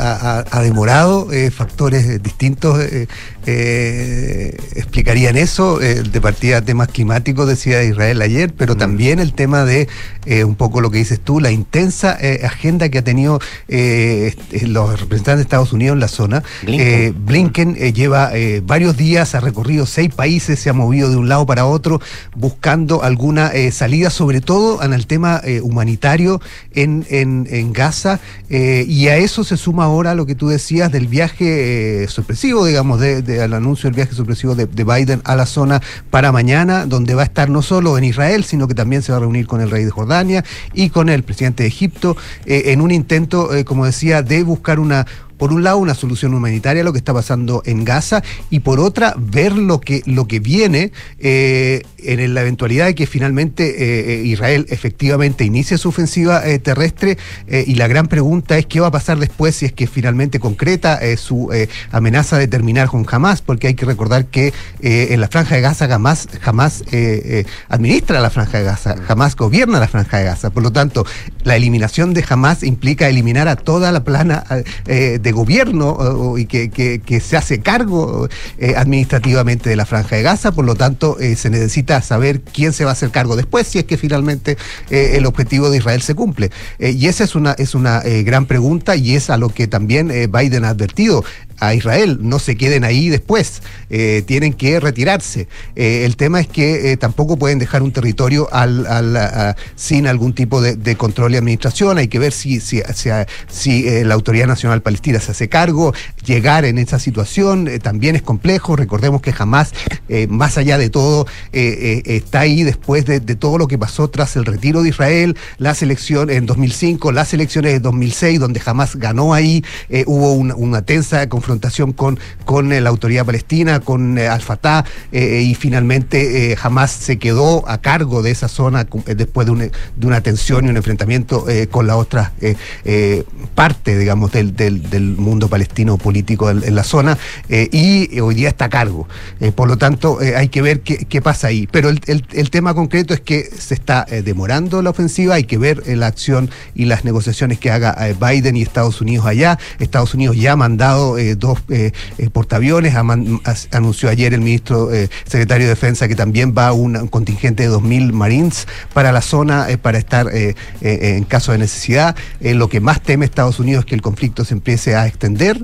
ha, demorado, eh, factores distintos eh, eh, explicarían eso, eh, de partida temas climáticos, decía Israel ayer, pero también el tema de eh, un poco lo que dices tú, la intensa agenda que ha tenido los representantes de Estados Unidos en la zona. Blinken. Blinken lleva varios días, ha recorrido seis países, se ha movido de un lado para otro buscando alguna salida, sobre todo en el tema humanitario en, en- en Gaza. y a eso se suma ahora lo que tú decías del viaje sorpresivo, digamos, de- de- al anuncio del viaje sorpresivo de, de Biden a la zona para mañana, donde va a estar no solo en Israel, sino que también se va a reunir con el rey de Jordania y con el presidente de Egipto, eh, en un intento, eh, como decía, de buscar una por un lado, una solución humanitaria a lo que está pasando en Gaza y por otra, ver lo que, lo que viene eh, en la eventualidad de que finalmente eh, eh, Israel efectivamente inicie su ofensiva terrestre y la gran pregunta es qué va a pasar después si es que finalmente concreta su amenaza de terminar con Hamas, porque hay que recordar que en la franja de Gaza jamás, jamás administra la franja de Gaza, jamás gobierna la franja de Gaza, por lo tanto, la eliminación de Hamas implica eliminar a toda la plana de gobierno y que, se hace cargo administrativamente de la franja de Gaza, por lo tanto se necesita saber quién se va a hacer cargo después si es que finalmente eh, el objetivo de Israel se cumple. Eh, y esa es una, es una eh, gran pregunta y es a lo que también Biden ha advertido a Israel, no se queden ahí después, eh, tienen que retirarse. Eh, el tema es que eh, tampoco pueden dejar un territorio sin algún tipo de, control y administración, hay que ver si, la Autoridad Nacional Palestina se hace cargo, llegar en esa situación también es complejo, recordemos que jamás, más allá de todo, está ahí después de, todo lo que pasó tras el retiro de Israel, las elecciones en 2005, las elecciones de 2006, donde jamás ganó ahí, hubo una, una tensa confrontación con, con eh, la autoridad palestina, con eh, Al-Fatah, eh, y finalmente jamás se quedó a cargo de esa zona después de, de, una tensión y un enfrentamiento con la otra parte, digamos, del, del, mundo palestino político en, la zona, y hoy día está a cargo. por lo tanto, hay que ver qué, qué, pasa ahí. Pero el, el, tema concreto es que se está demorando la ofensiva, hay que ver la acción y las negociaciones que haga Biden y Estados Unidos allá. Estados Unidos ya ha mandado dos eh, eh, portaaviones. anunció ayer el ministro eh, secretario de Defensa que también va un, contingente de 2.000 Marines para la zona para estar en caso de necesidad. lo que más teme Estados Unidos es que el conflicto se empiece a extender,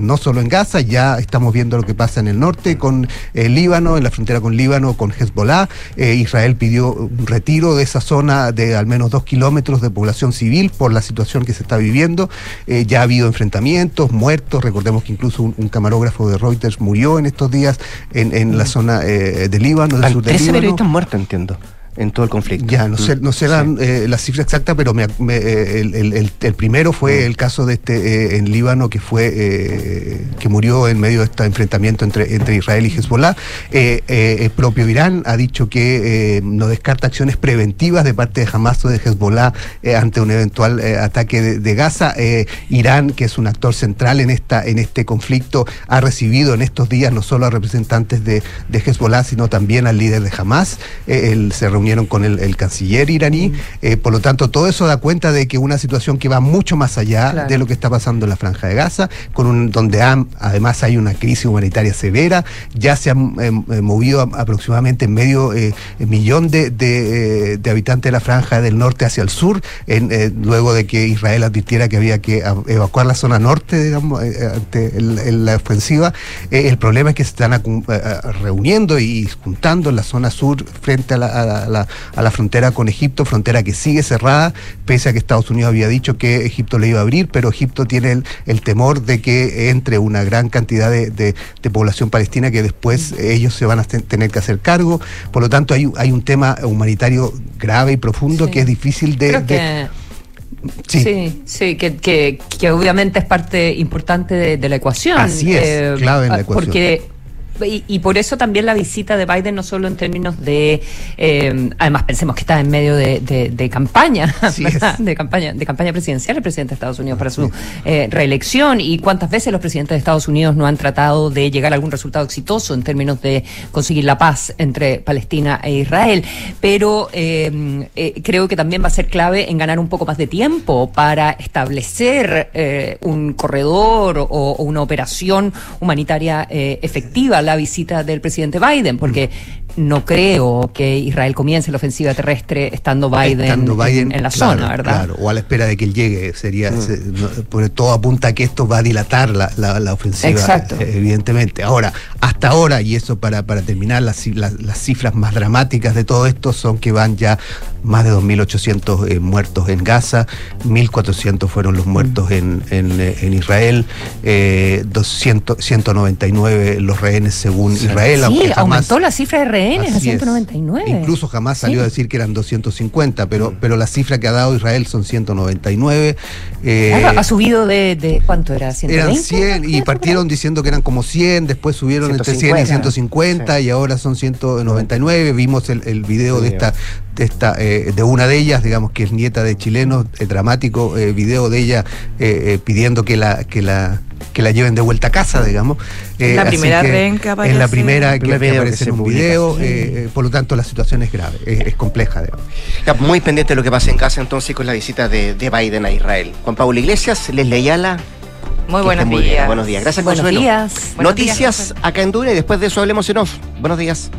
no solo en Gaza, ya estamos viendo lo que pasa en el norte con Líbano, en la frontera con Líbano, con Hezbollah. Israel pidió un retiro de esa zona de al menos dos kilómetros de población civil por la situación que se está viviendo. ya ha habido enfrentamientos, muertos, recordemos que incluso un, camarógrafo de Reuters murió en estos días en, la mm. zona eh, de Líbano, del sur de Líbano. periodistas muertos, entiendo en todo el conflicto. Ya, no sé, no sé la, eh, cifra exacta, pero eh, el, primero fue mm. el caso de este eh, en Líbano que fue que murió en medio de este enfrentamiento entre, entre Israel y Hezbollah. el propio Irán ha dicho que no descarta acciones preventivas de parte de Hamas o de Hezbollah ante un eventual ataque de, Gaza. Irán, que es un actor central en esta en este conflicto, ha recibido en estos días no solo a representantes de, de Hezbollah, sino también al líder de Hamas. él se reunió con el, canciller iraní. Eh, por lo tanto, todo eso da cuenta de que una situación que va mucho más allá de lo que está pasando en la Franja de Gaza, con un, donde además hay una crisis humanitaria severa. Ya se han eh, eh, movido aproximadamente medio millón de, habitantes de la Franja del Norte hacia el sur, luego de que Israel advirtiera que había que evacuar la zona norte, digamos, ante la ofensiva. el problema es que se están reuniendo y juntando en la zona sur frente a la a la frontera con Egipto, frontera que sigue cerrada, pese a que Estados Unidos había dicho que Egipto le iba a abrir, pero Egipto tiene el, temor de que entre una gran cantidad de, población palestina que después ellos se van a tener que hacer cargo. Por lo tanto, hay, hay un tema humanitario grave y profundo que es difícil de... Sí, sí, que, que, obviamente es parte importante de, la ecuación. Así es, eh, clave en la ecuación. Porque y, por eso también la visita de Biden, no solo en términos de, eh, además pensemos que está en medio de, campaña, de campaña, de campaña presidencial el presidente de Estados Unidos para su eh, reelección. Y cuántas veces los presidentes de Estados Unidos no han tratado de llegar a algún resultado exitoso en términos de conseguir la paz entre Palestina e Israel. Pero eh, creo que también va a ser clave en ganar un poco más de tiempo para establecer un corredor o, o, una operación humanitaria efectiva la visita del presidente Biden, porque no creo que Israel comience la ofensiva terrestre estando Biden, en, la zona, ¿verdad? Claro, o a la espera de que él llegue, sería, mm. todo apunta a que esto va a dilatar la, ofensiva, eh, evidentemente. Ahora, hasta ahora, y eso para, para terminar, las, las, cifras más dramáticas de todo esto son que van ya más de 2.800 eh, muertos en Gaza, 1.400 fueron los muertos en, en, eh, Israel, 200, 199 los rehenes según Israel. Sí, aumentó la cifra de rehenes rehenes a Así es. 199. Incluso jamás salió Sí. a decir que eran 250, pero, pero la cifra que ha dado Israel son 199. eh, Claro, ha subido de, de ¿cuánto era? 120. eran 100 y partieron diciendo que eran como 100, después subieron entre 100 y 150 y ahora son 199. Vimos el, el video de esta de esta eh, de una de ellas, digamos que es nieta de chilenos, el dramático eh, video de ella eh, eh, pidiendo que la que la que la lleven de vuelta a casa, digamos. Es la primera que aparece. Es la primera que, que aparece en un publica, video, eh, eh, por lo tanto la situación es grave, es, es compleja. digamos. Ya, Muy pendiente de lo que pasa en casa entonces con la visita de, de Biden a Israel. Juan Pablo Iglesias, Leslie Ayala. Muy buenos muy bien. días. Buenos días. Gracias, Buenos Consuelo. días. Buenos Noticias días, acá en Dura y después de eso hablemos en off. Buenos días.